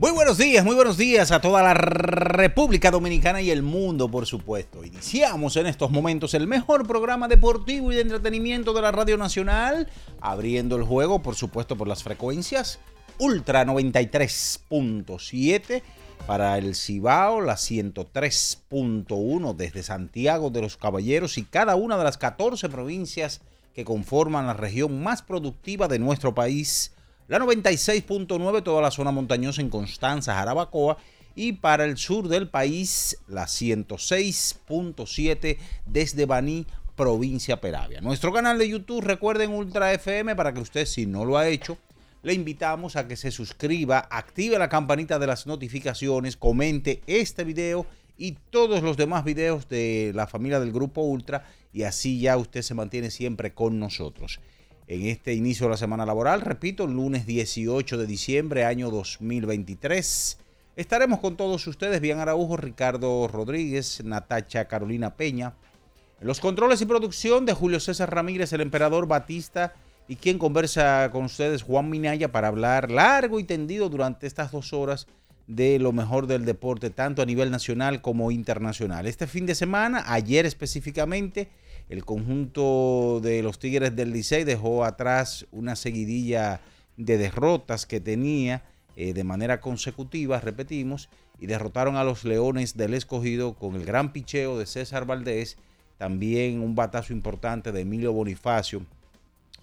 Muy buenos días, muy buenos días a toda la República Dominicana y el mundo, por supuesto. Iniciamos en estos momentos el mejor programa deportivo y de entretenimiento de la Radio Nacional, abriendo el juego, por supuesto, por las frecuencias Ultra 93.7 para el Cibao, la 103.1 desde Santiago de los Caballeros y cada una de las 14 provincias que conforman la región más productiva de nuestro país la 96.9 toda la zona montañosa en Constanza, Jarabacoa y para el sur del país la 106.7 desde Baní, provincia Peravia. Nuestro canal de YouTube, recuerden Ultra FM para que usted si no lo ha hecho, le invitamos a que se suscriba, active la campanita de las notificaciones, comente este video y todos los demás videos de la familia del Grupo Ultra y así ya usted se mantiene siempre con nosotros en este inicio de la semana laboral. Repito, lunes 18 de diciembre, año 2023. Estaremos con todos ustedes, Bien Araujo, Ricardo Rodríguez, Natacha Carolina Peña. Los controles y producción de Julio César Ramírez, el emperador Batista y quien conversa con ustedes, Juan Minaya, para hablar largo y tendido durante estas dos horas de lo mejor del deporte, tanto a nivel nacional como internacional. Este fin de semana, ayer específicamente, el conjunto de los Tigres del Licey dejó atrás una seguidilla de derrotas que tenía eh, de manera consecutiva, repetimos, y derrotaron a los Leones del Escogido con el gran picheo de César Valdés, también un batazo importante de Emilio Bonifacio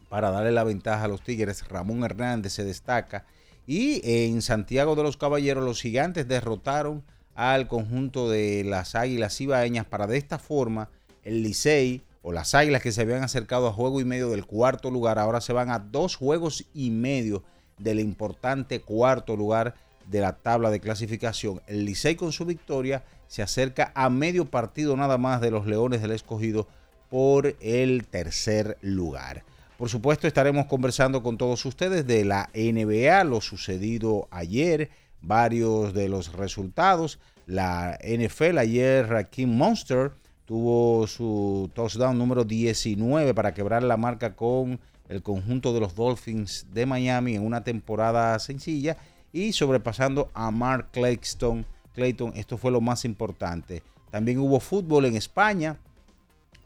para darle la ventaja a los Tigres. Ramón Hernández se destaca. Y en Santiago de los Caballeros los gigantes derrotaron al conjunto de las Águilas Ibaeñas para de esta forma el Licey las Águilas que se habían acercado a juego y medio del cuarto lugar, ahora se van a dos juegos y medio del importante cuarto lugar de la tabla de clasificación. El Licey con su victoria se acerca a medio partido nada más de los Leones del Escogido por el tercer lugar. Por supuesto estaremos conversando con todos ustedes de la NBA, lo sucedido ayer, varios de los resultados. La NFL ayer, Rakim Monster tuvo su touchdown número 19 para quebrar la marca con el conjunto de los Dolphins de Miami en una temporada sencilla y sobrepasando a Mark Clayton. Clayton, esto fue lo más importante. También hubo fútbol en España.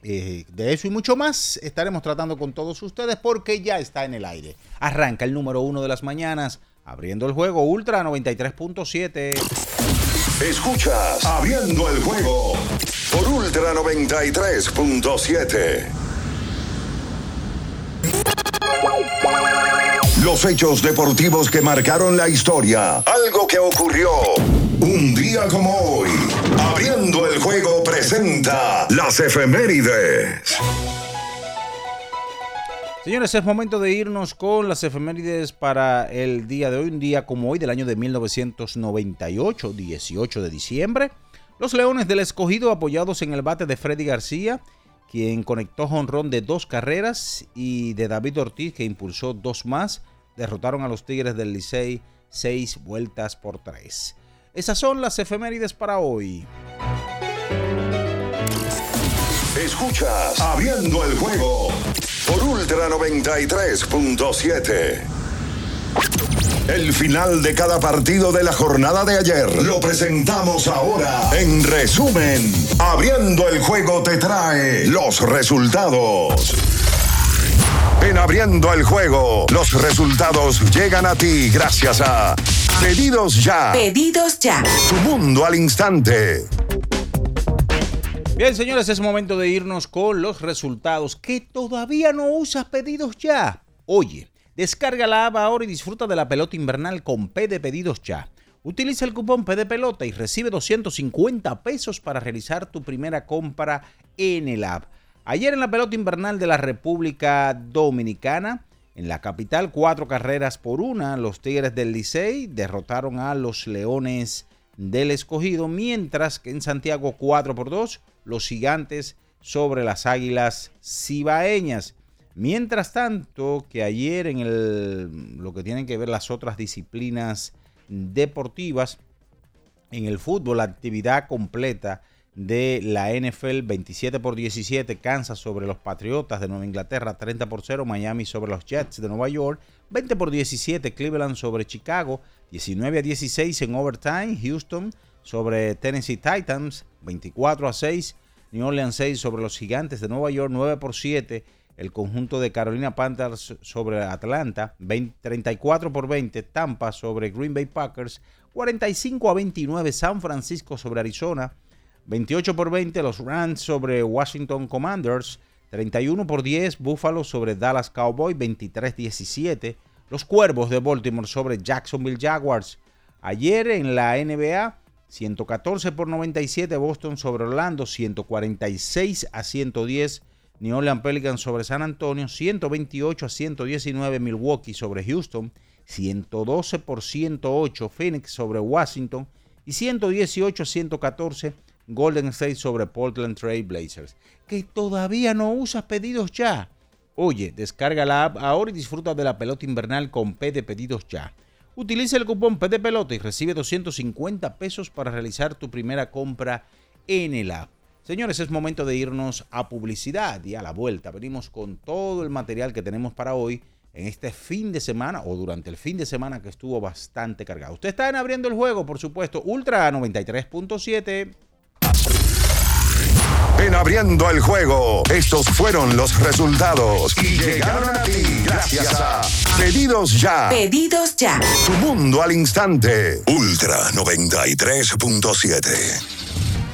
Eh, de eso y mucho más estaremos tratando con todos ustedes porque ya está en el aire. Arranca el número uno de las mañanas, abriendo el juego Ultra 93.7. Escuchas Abriendo el juego Ultra 93.7. Los hechos deportivos que marcaron la historia. Algo que ocurrió un día como hoy. Abriendo el juego presenta las efemérides. Señores, es momento de irnos con las efemérides para el día de hoy, un día como hoy del año de 1998, 18 de diciembre. Los Leones del Escogido apoyados en el bate de Freddy García, quien conectó jonrón de dos carreras, y de David Ortiz, que impulsó dos más, derrotaron a los Tigres del Licey seis vueltas por tres. Esas son las efemérides para hoy. Escuchas Abriendo el juego por Ultra 93.7. El final de cada partido de la jornada de ayer lo presentamos ahora. En resumen, Abriendo el juego te trae los resultados. En Abriendo el juego, los resultados llegan a ti gracias a Pedidos Ya. Pedidos ya. Tu mundo al instante. Bien, señores, es momento de irnos con los resultados. ¿Que todavía no usas pedidos ya? Oye, descarga la app ahora y disfruta de la pelota invernal con P de pedidos ya. Utiliza el cupón P de pelota y recibe 250 pesos para realizar tu primera compra en el app. Ayer en la pelota invernal de la República Dominicana, en la capital, cuatro carreras por una, los Tigres del Licey derrotaron a los Leones del Escogido, mientras que en Santiago 4 por 2 los gigantes sobre las águilas cibaeñas. Mientras tanto, que ayer en el, lo que tienen que ver las otras disciplinas deportivas, en el fútbol, la actividad completa de la NFL 27 por 17, Kansas sobre los Patriotas de Nueva Inglaterra, 30 por 0, Miami sobre los Jets de Nueva York, 20 por 17, Cleveland sobre Chicago, 19 a 16 en overtime, Houston sobre Tennessee Titans, 24 a 6. New Orleans 6 sobre los Gigantes de Nueva York, 9 por 7. El conjunto de Carolina Panthers sobre Atlanta, 34 por 20. Tampa sobre Green Bay Packers, 45 a 29. San Francisco sobre Arizona, 28 por 20. Los Rams sobre Washington Commanders, 31 por 10. Buffalo sobre Dallas Cowboys, 23-17. Los Cuervos de Baltimore sobre Jacksonville Jaguars. Ayer en la NBA, 114 por 97 Boston sobre Orlando, 146 a 110 New Orleans Pelicans sobre San Antonio, 128 a 119 Milwaukee sobre Houston, 112 por 108 Phoenix sobre Washington y 118 a 114 Golden State sobre Portland Trail Blazers. Que todavía no usas pedidos ya. Oye, descarga la app ahora y disfruta de la pelota invernal con P de pedidos ya. Utiliza el cupón P de pelota y recibe 250 pesos para realizar tu primera compra en el app. Señores, es momento de irnos a publicidad y a la vuelta. Venimos con todo el material que tenemos para hoy en este fin de semana o durante el fin de semana que estuvo bastante cargado. Usted está en abriendo el juego, por supuesto, Ultra 93.7. En abriendo el juego, estos fueron los resultados y llegaron a ti gracias a Pedidos Ya. Pedidos ya. Tu mundo al instante. Ultra 93.7.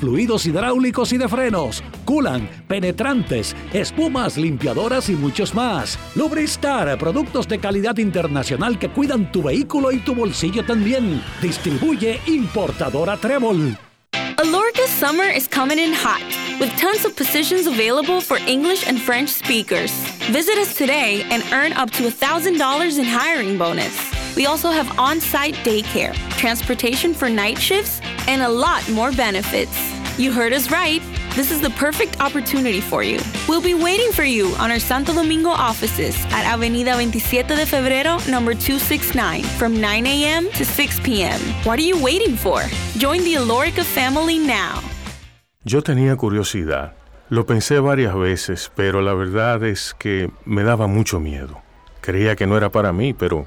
fluidos hidráulicos y de frenos, culan, penetrantes, espumas, limpiadoras y muchos más. Lubristar, productos de calidad internacional que cuidan tu vehículo y tu bolsillo también. Distribuye importadora Trébol. Alorca's summer is coming in hot, with tons of positions available for English and French speakers. Visit us today and earn up to $1,000 in hiring bonus. We also have on site daycare, transportation for night shifts, and a lot more benefits. You heard us right. This is the perfect opportunity for you. We'll be waiting for you on our Santo Domingo offices at Avenida 27 de Febrero, number 269, from 9 a.m. to 6 p.m. What are you waiting for? Join the Alorica family now. Yo tenía curiosidad. Lo pensé varias veces, pero la verdad es que me daba mucho miedo. Creía que no era para mí, pero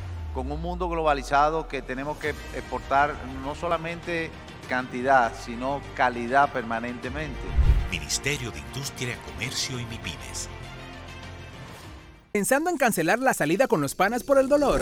con un mundo globalizado que tenemos que exportar no solamente cantidad, sino calidad permanentemente. Ministerio de Industria, Comercio y MIPIMES. ¿Pensando en cancelar la salida con los panas por el dolor?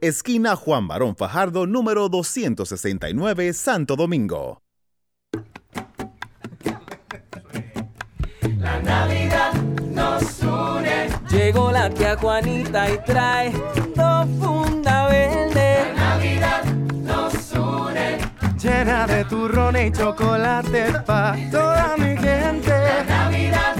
esquina Juan Barón Fajardo, número 269, Santo Domingo. La Navidad nos une. Llegó la tía Juanita y trae dos funda verde. La Navidad nos une. Llena de turrones y chocolate pa' toda mi gente. La Navidad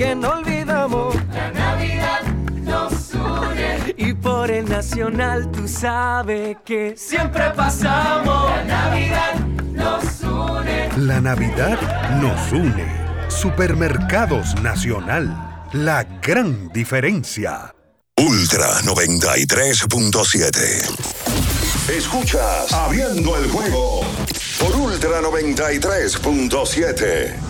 Que no olvidamos. La Navidad nos une. Y por el nacional tú sabes que siempre pasamos. La Navidad nos une. La Navidad nos une. Supermercados Nacional. La gran diferencia. Ultra 93.7. Escuchas Abriendo el juego por Ultra 93.7.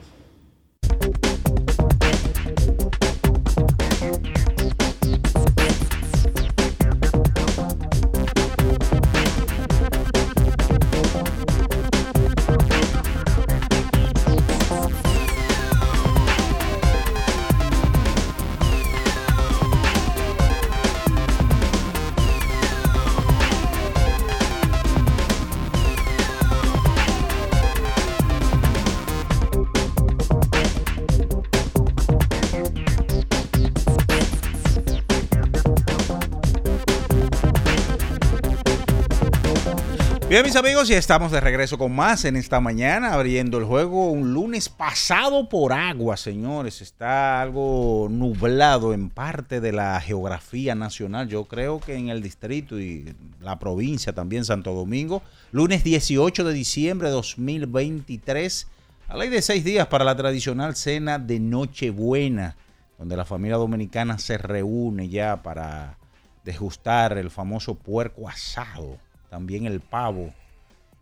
Bien, mis amigos, y estamos de regreso con más en esta mañana, abriendo el juego un lunes pasado por agua, señores. Está algo nublado en parte de la geografía nacional. Yo creo que en el distrito y la provincia también, Santo Domingo. Lunes 18 de diciembre de 2023. A ley de seis días para la tradicional cena de Nochebuena, donde la familia dominicana se reúne ya para degustar el famoso puerco asado también el pavo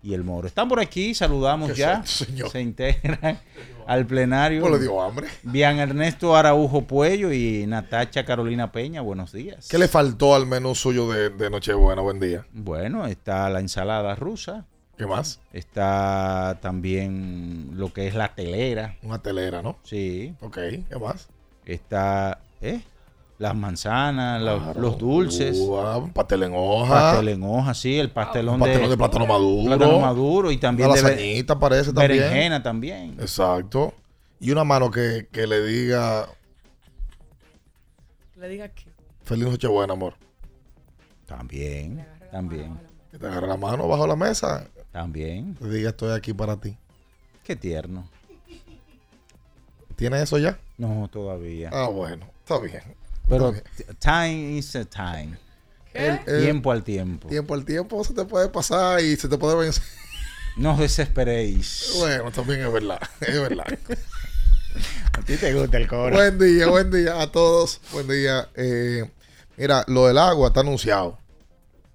y el moro. Están por aquí, saludamos ya. señor? Se integran al plenario. ¿Cómo le dio hambre? Bian Ernesto Araujo Puello y Natacha Carolina Peña. Buenos días. ¿Qué le faltó al menú suyo de, de Nochebuena? Buen día. Bueno, está la ensalada rusa. ¿Qué más? Está también lo que es la telera. Una telera, ¿no? Sí. Ok, ¿qué más? Está, ¿eh? Las manzanas, los, Claro. los dulces. Ua, pastel en hoja. Pastel en hoja, sí, el pastelón, pastelón de plátano maduro. Plátano maduro y también de be- lasañita parece también. berenjena también. Exacto. Y una mano que, que le diga Le diga que. Feliz Nochebuena, amor. También, también. Que te agarre la mano bajo la mesa. También. Te diga, estoy aquí para ti. Qué tierno. ¿Tienes eso ya? No, todavía. Ah, bueno, está bien. Pero time is a time. El- el- tiempo al tiempo. Tiempo al tiempo se te puede pasar y se te puede vencer. No desesperéis. Bueno, también es verdad. Es verdad. A ti te gusta el coro. buen día, buen día a todos. Buen día. Eh, mira, lo del agua está anunciado.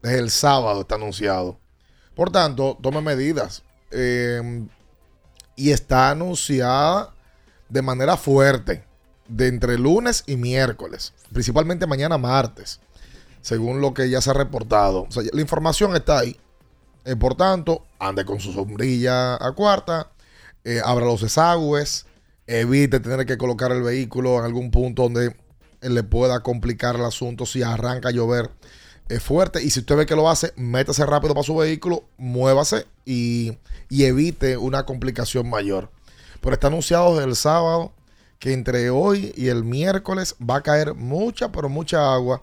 Desde el sábado está anunciado. Por tanto, tome medidas. Eh, y está anunciada de manera fuerte. De entre lunes y miércoles. Principalmente mañana martes. Según lo que ya se ha reportado. La información está ahí. Eh, por tanto, ande con su sombrilla a cuarta. eh, abra los desagües. Evite tener que colocar el vehículo en algún punto donde eh, le pueda complicar el asunto si arranca a llover eh, fuerte. Y si usted ve que lo hace, métase rápido para su vehículo, muévase y, evite una complicación mayor. Pero está anunciado el sábado que entre hoy y el miércoles va a caer mucha, pero mucha agua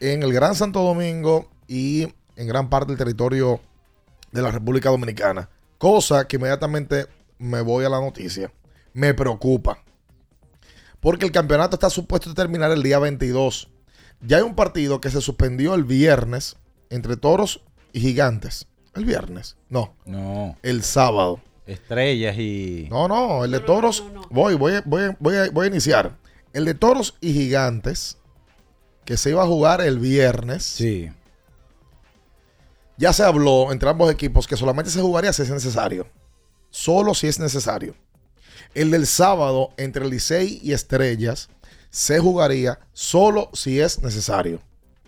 en el Gran Santo Domingo y en gran parte del territorio de la República Dominicana. Cosa que inmediatamente me voy a la noticia. Me preocupa. Porque el campeonato está supuesto a terminar el día 22. Ya hay un partido que se suspendió el viernes entre toros y gigantes. ¿El viernes? No. No. El sábado. Estrellas y. No, no, el de toros. Voy, voy, a- voy, voy, a, voy a iniciar. El de toros y gigantes, que se iba a jugar el viernes. Sí. Ya se habló entre ambos equipos que solamente se jugaría si es necesario. Solo si es necesario. El del sábado entre el Licey y Estrellas se jugaría solo si es necesario.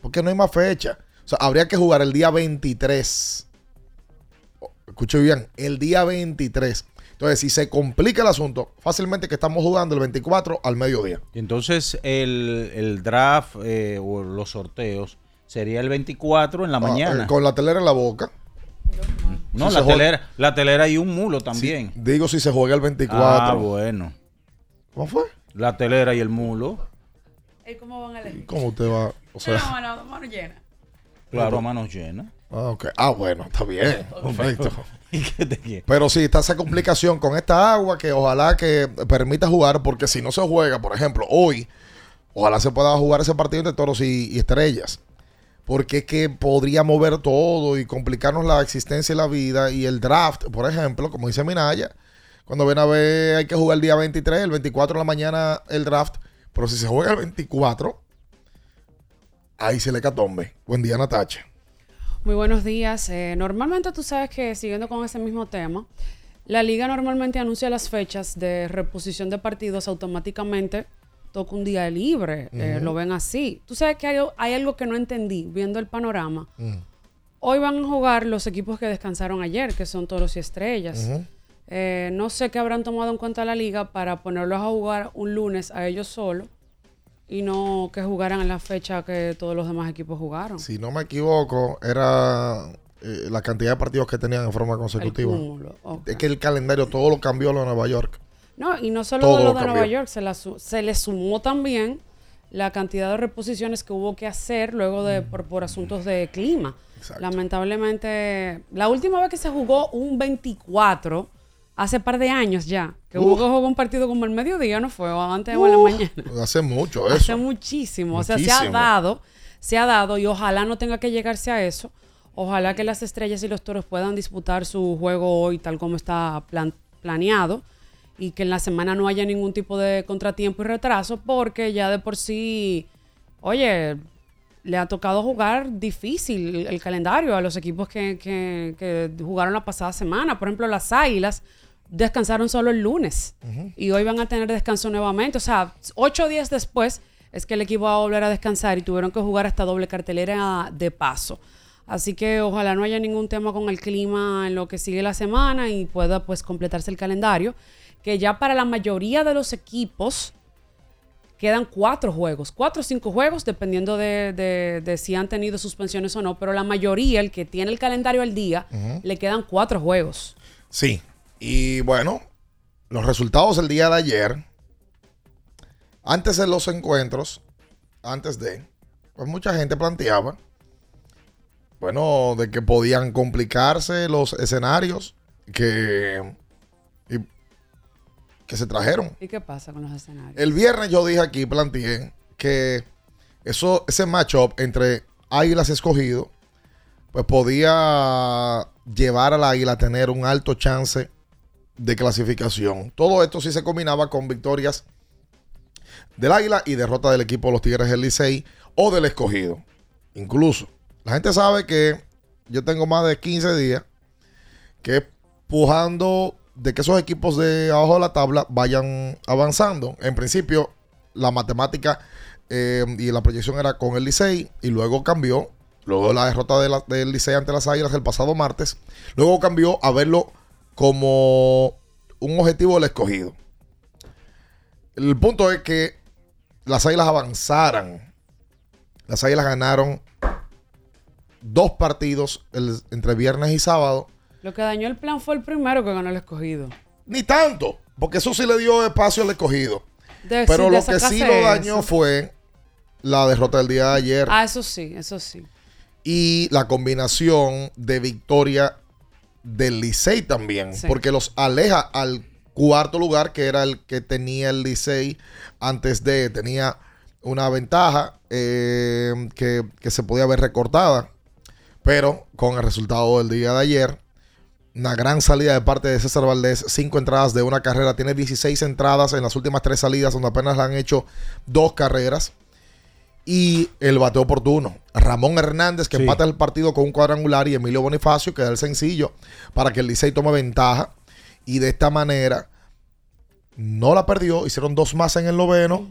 Porque no hay más fecha. O sea, habría que jugar el día 23. Escuche bien, el día 23. Entonces, si se complica el asunto, fácilmente que estamos jugando el 24 al mediodía. Y entonces el, el draft eh, o los sorteos sería el 24 en la Ah, mañana. eh, con la telera en la boca. no, si la juega- telera, la telera y un mulo también. Digo si se juega el 24. Ah, bueno. ¿Cómo fue? La telera y el mulo. ¿Y cómo van a elegir? ¿Cómo usted va? O sea, No, mano, mano llena. Claro, a manos llenas. Ah, ok. Ah, bueno, está bien. Perfecto. Pero sí, está esa complicación con esta agua que ojalá que permita jugar, porque si no se juega, por ejemplo, hoy, ojalá se pueda jugar ese partido entre toros y, y estrellas. Porque es que podría mover todo y complicarnos la existencia y la vida. Y el draft, por ejemplo, como dice Minaya, cuando ven a ver hay que jugar el día 23, el 24 de la mañana el draft. Pero si se juega el 24, ahí se le catombe. Buen día, Natacha. Muy buenos días. Eh, normalmente tú sabes que siguiendo con ese mismo tema, la liga normalmente anuncia las fechas de reposición de partidos automáticamente. Toca un día libre, eh, lo ven así. Tú sabes que hay, hay algo que no entendí viendo el panorama. Mm. Hoy van a jugar los equipos que descansaron ayer, que son Toros y Estrellas. Eh, no sé qué habrán tomado en cuenta la liga para ponerlos a jugar un lunes a ellos solos y no que jugaran en la fecha que todos los demás equipos jugaron. Si no me equivoco, era eh, la cantidad de partidos que tenían en forma consecutiva. cúmulo. Es que el calendario todo lo cambió lo de Nueva York. No, y no solo Todo de lo lo de cambió. Nueva York, se, la se le sumó también la cantidad de reposiciones que hubo que hacer luego de por, por asuntos de clima. Lamentablemente, la última vez que se jugó un 24, hace par de años ya, que que jugar un partido como el mediodía, ¿no fue? O antes o en la Uh, mañana. Hace mucho eso. Hace muchísimo. O sea, se ha dado, se ha dado y ojalá no tenga que llegarse a eso. Ojalá que las estrellas y los toros puedan disputar su juego hoy tal como está plan- planeado y que en la semana no haya ningún tipo de contratiempo y retraso porque ya de por sí, oye, le ha tocado jugar difícil el, el calendario a los equipos que, que- que jugaron la pasada semana. Por ejemplo, las Águilas descansaron solo el lunes y hoy van a tener descanso nuevamente. O sea, ocho días después es que el equipo va a volver a descansar y tuvieron que jugar esta doble cartelera de paso. Así que ojalá no haya ningún tema con el clima en lo que sigue la semana y pueda pues completarse el calendario. Que ya para la mayoría de los equipos quedan cuatro juegos, cuatro o cinco juegos, dependiendo de, de- de si han tenido suspensiones o no. Pero la mayoría, el que tiene el calendario al día, le quedan cuatro juegos. Sí. Y bueno, los resultados del día de ayer, antes de los encuentros, antes de, pues mucha gente planteaba, bueno, de que podían complicarse los escenarios que, y- que se trajeron. ¿Y qué pasa con los escenarios? El viernes yo dije aquí, planteé que eso, ese matchup entre Águilas Escogido, pues podía llevar al Águila a tener un alto chance de clasificación. Todo esto sí se combinaba con victorias del Águila y derrota del equipo de los Tigres del Licey o del Escogido. Incluso, la gente sabe que yo tengo más de 15 días que pujando de que esos equipos de abajo de la tabla vayan avanzando. En principio, la matemática eh, y la proyección era con el Licey y luego cambió. Luego la derrota del Licey ante las Águilas el pasado martes, luego cambió a verlo como un objetivo del escogido. El punto es que las Águilas avanzaran. Las Águilas ganaron dos partidos el- entre viernes y sábado. Lo que dañó el plan fue el primero que ganó el escogido. Ni tanto, porque eso sí le dio espacio al escogido. De- Pero lo que sí lo dañó eso. fue la derrota del día de ayer Ah, eso sí, eso sí. y la combinación de victoria del Licey también, Sí. porque los aleja al cuarto lugar, que era el que tenía el Licey antes de, tenía una ventaja eh, que, que se podía ver recortada, pero con el resultado del día de ayer, una gran salida de parte de César Valdés, cinco entradas de una carrera, tiene 16 entradas en las últimas tres salidas, donde apenas le han hecho dos carreras. Y el bateo oportuno. Ramón Hernández, que Sí. empata el partido con un cuadrangular, y Emilio Bonifacio, que da el sencillo para que el Licey tome ventaja. Y de esta manera no la perdió. Hicieron dos más en el noveno.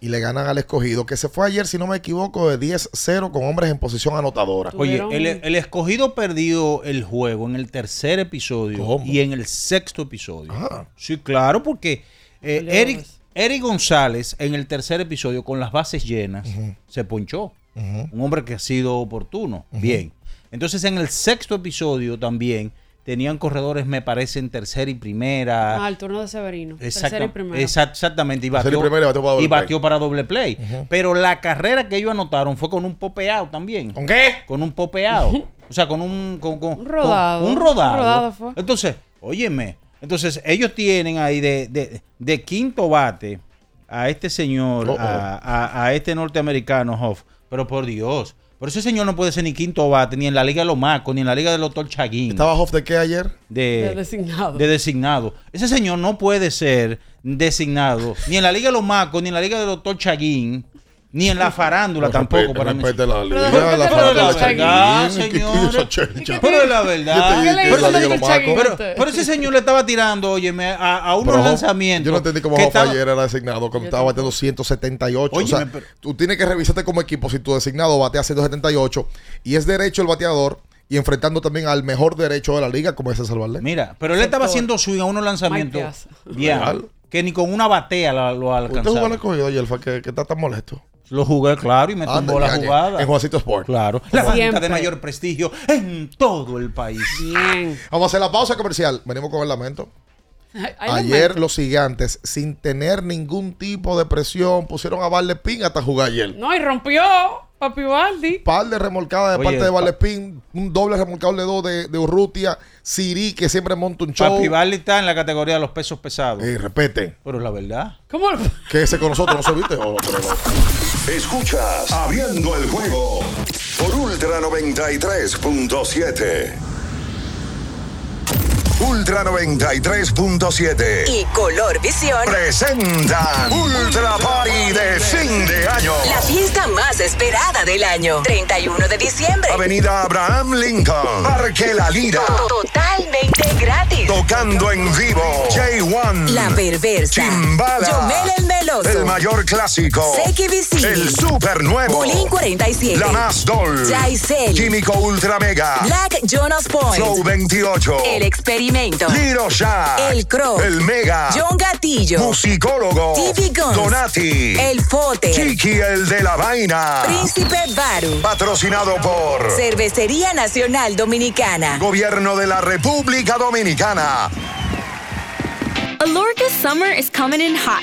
Y le ganan al escogido, que se fue ayer, si no me equivoco, de 10-0 con hombres en posición anotadora. Oye, el, el escogido perdió el juego en el tercer episodio y en el sexto episodio. Sí, claro, porque eh, Eric, Eric González en el tercer episodio con las bases llenas se ponchó. Un hombre que ha sido oportuno. Bien. Entonces en el sexto episodio también tenían corredores, me parece, en tercera y primera. Ah, el turno de Severino. Tercera y primera. exact- exactamente. Y batió, primera batió para doble y batió para doble play. Pero la carrera que ellos anotaron fue con un popeado también. ¿Con qué? Con un popeado. o sea, con un... Con, con- Un rodado. con un rodado. Un rodado fue. Entonces, óyeme. Entonces, ellos tienen ahí de, de- de quinto bate a este señor, Oh, oh. A, a- a este norteamericano, Hoff. Pero por Dios. Pero ese señor no puede ser ni quinto bate, ni en la Liga de los Macos, ni en la Liga del doctor Chaguín. ¿Estaba Hoff de qué ayer? De, De designado. de designado. Ese señor no puede ser designado ni en la Liga de los Macos, ni en la Liga del doctor Chaguín, ni en la farándula tampoco. Para mí. la Pero la la verdad. Pero es la verdad. ¿Qué te- qué Pero, la ese señor le estaba tirando, óyeme, a, a unos lanzamientos. Yo no entendí cómo estaba- ayer era designado cuando estaba bateando 178. o sea, tú tienes que revisarte como equipo si tu designado batea 178 y es derecho el bateador y enfrentando también al mejor derecho de la liga como es César Valdés. Mira, pero él estaba haciendo swing a unos lanzamientos. Real. Que ni con una batea la- lo ¿Usted jugó en alcanzaba. el escogido fue que, que está tan molesto? Lo jugué, claro, y me Anda, tumbó la jugada. En Juancito Sport. Claro. La banca de mayor prestigio en todo el país. Bien. Vamos a hacer la pausa comercial. Venimos con el lamento. Ayer los gigantes, sin tener ningún tipo de presión, pusieron a Valdespín hasta jugar ayer. No, y rompió Papi Baldi. Par de remolcadas de Oye, parte de pa- Valdespín, un doble remolcado de dos de, de Urrutia, Siri, que siempre monta un show. Papi está en la categoría de los pesos pesados. Eh, respete. Pero es la verdad. ¿Cómo? Que ese con nosotros no se viste. Oh. Escuchas Abriendo el juego por Ultra 93.7. Ultra 93.7. y Color Visión Presentan Ultra Party de fin de año. La fiesta más esperada del año. 31 de diciembre. Avenida Abraham Lincoln. Parque La Lira. Totalmente gratis. Tocando en vivo. J1. La Perversa. Chimbala. Yomel el El mayor clásico. Seki Vicini. El super nuevo. Bulín 47. La más doll. Jaisel. Químico Ultra Mega. Black Jonas Point. Flow 28. El Experimento. Liro Shah. El Crow. El Mega. John Gatillo. Musicólogo. TV Guns. Donati. El Fote. Chiqui el de la vaina. Príncipe Baru. Patrocinado por Cervecería Nacional Dominicana. Gobierno de la República Dominicana. Alorca's summer is coming in hot,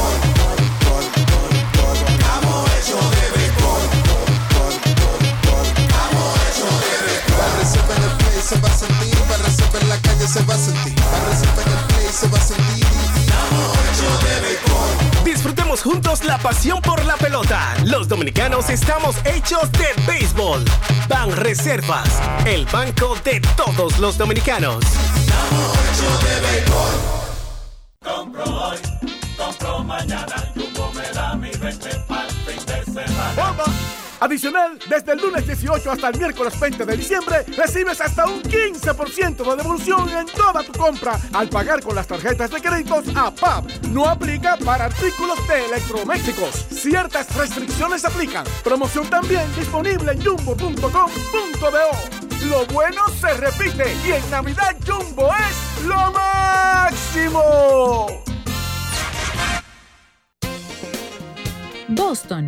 se va a sentir, para en el play se va a sentir. Disfrutemos juntos la pasión por la pelota. Los dominicanos estamos hechos de béisbol. Ban Reservas, el banco de todos los dominicanos. Compro hoy, compro mañana, Jumbo me da mi 20 para el fin de semana. Adicional, desde el lunes 18 hasta el miércoles 20 de diciembre, recibes hasta un 15% de devolución en toda tu compra al pagar con las tarjetas de créditos APAP. No aplica para artículos de electrodomésticos. Ciertas restricciones aplican. Promoción también disponible en jumbo.com.do. Lo bueno se repite y en Navidad Jumbo es lo máximo. Boston,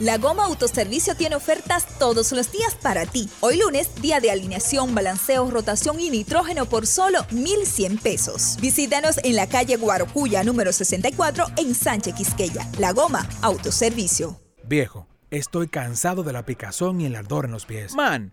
La Goma Autoservicio tiene ofertas todos los días para ti. Hoy lunes, día de alineación, balanceo, rotación y nitrógeno por solo 1,100 pesos. Visítanos en la calle Guarocuya número 64 en Sánchez Quisqueya. La Goma Autoservicio. Viejo, estoy cansado de la picazón y el ardor en los pies. Man,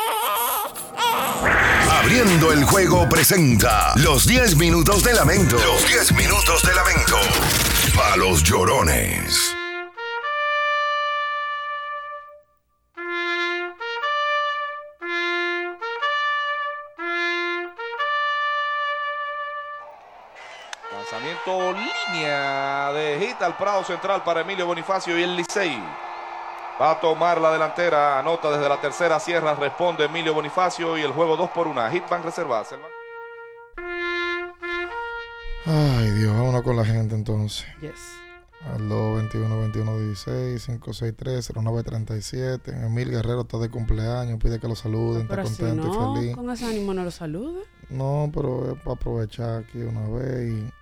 Abriendo el juego presenta los 10 minutos de lamento. Los 10 minutos de lamento. Para los llorones. Lanzamiento línea de hit al Prado Central para Emilio Bonifacio y el Licey. Va a tomar la delantera, anota desde la tercera sierra, responde Emilio Bonifacio y el juego 2 por 1. Hit van reservadas. Ay, Dios, vámonos con la gente entonces. Yes. Al 221 21 16 563 0937. Emil Guerrero está de cumpleaños, pide que lo saluden, está Pero si contento no, y feliz. con ese ánimo no lo saluda. No, pero es para aprovechar aquí una vez. Y,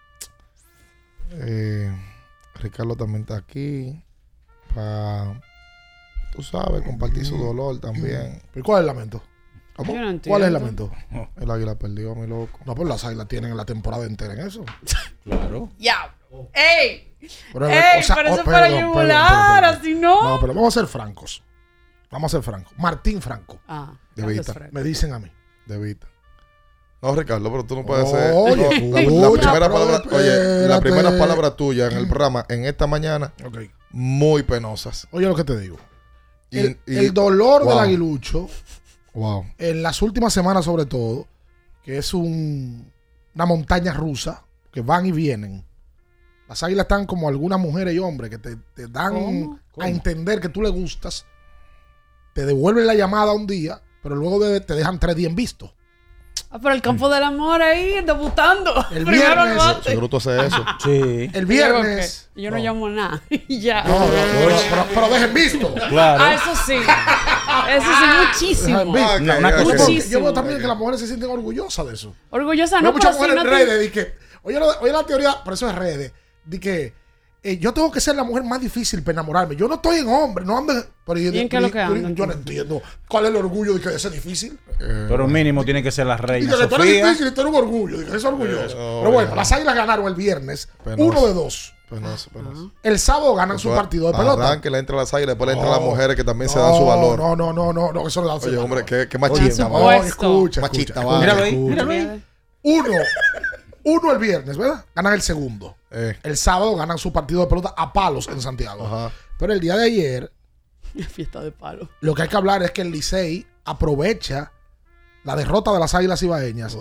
eh, Ricardo también está aquí. Para, tú sabes, compartir su dolor también. ¿Y cuál es el lamento? ¿Cómo? Yo no ¿Cuál es el lamento? El águila perdió, mi loco. No, pues las águilas tienen la temporada entera en eso. Claro. Ya. ¡Ey! Pero, ¡Ey! o sea, pero oh, eso es para perdón, yugular, así no. No, pero vamos a ser francos. Vamos a ser francos. Martín Franco. Ah, De Vita. Franco. Me dicen a mí. De Vita. No, Ricardo, pero tú no puedes ser. Oye, no, la, primera pero palabra, oye, la primera palabra tuya en el programa en esta mañana, Ok. muy penosas. Oye lo que te digo. Y- El, y- el dolor wow. del aguilucho, Wow. en las últimas semanas sobre todo, que es un- una montaña rusa, que van y vienen. Las águilas están como algunas mujeres y hombres que te, te dan ¿Cómo? a entender que tú le gustas, te devuelven la llamada un día, pero luego de- te dejan tres días en visto. Ah, pero el campo del amor ahí, debutando. El Primero viernes- el. Seguro tú haces eso. Sí. El viernes. Yo no, llamo nada. Y ya. No, no, pero, pero- pero dejen visto. Claro. Ah, eso sí. Eso sí, muchísimo. Dejen visto. Una- cosa- ok. Yo Muchísimo. veo también que las mujeres se sienten orgullosas de eso. Orgullosa Veo no, muchas pero sí mujeres no en redes de que, oye, oye la teoría, por eso es redes, de que eh, yo tengo que ser la mujer más difícil para enamorarme. Yo no estoy en hombre, no ando. Pero yo, ¿Y en qué lo que yo- andan, yo no entiendo cuál es el orgullo de que ese difícil. Pero mínimo tiene que ser la Y reina que tú eres Sofía. difícil y eres un orgullo. Digo, es orgulloso. Eh, Pero bueno, oye. las águilas ganaron el viernes. Penoso. Uno de dos. Penoso, penoso. El sábado ganan su partido de pelota. Arranque, le entra las águilas, después le entran No, las mujeres que también se no, dan su valor. No, no, no, no, no, eso no da su Oye, valor. hombre, qué, qué machista. va. No, escucha, Machista, escucha, va. Míralo ahí, escucha. míralo ahí. Uno, uno el viernes, ¿verdad? Ganan el segundo. Eh, El sábado ganan su partido de pelota a palos en Santiago. Ajá. Pero el día de ayer, Fiesta de palo. lo que hay que hablar es que el Licey aprovecha la derrota de las Águilas Ibaeñas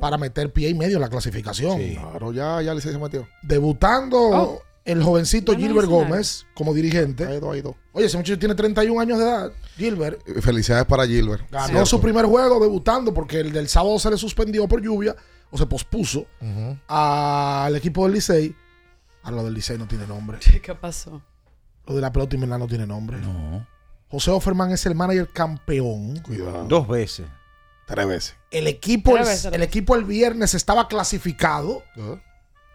para meter pie y medio en la clasificación. Claro, ya, ya le se metió. Debutando Oh. el jovencito No, Gilbert. Gómez como dirigente. Ha ido, ha ido. Oye, ese muchacho tiene 31 años de edad. Gilbert Felicidades para Gilbert. ganó Cierto. su primer juego debutando porque el del sábado se le suspendió por lluvia o se pospuso al equipo del Licey. Ah, lo del Licey no tiene nombre. ¿Qué pasó? Lo de la pelota invernal no tiene nombre. No. José Offerman es el manager campeón. Cuidado. Dos veces. Tres veces. El equipo, Tres el, veces. el equipo el viernes estaba clasificado Ajá.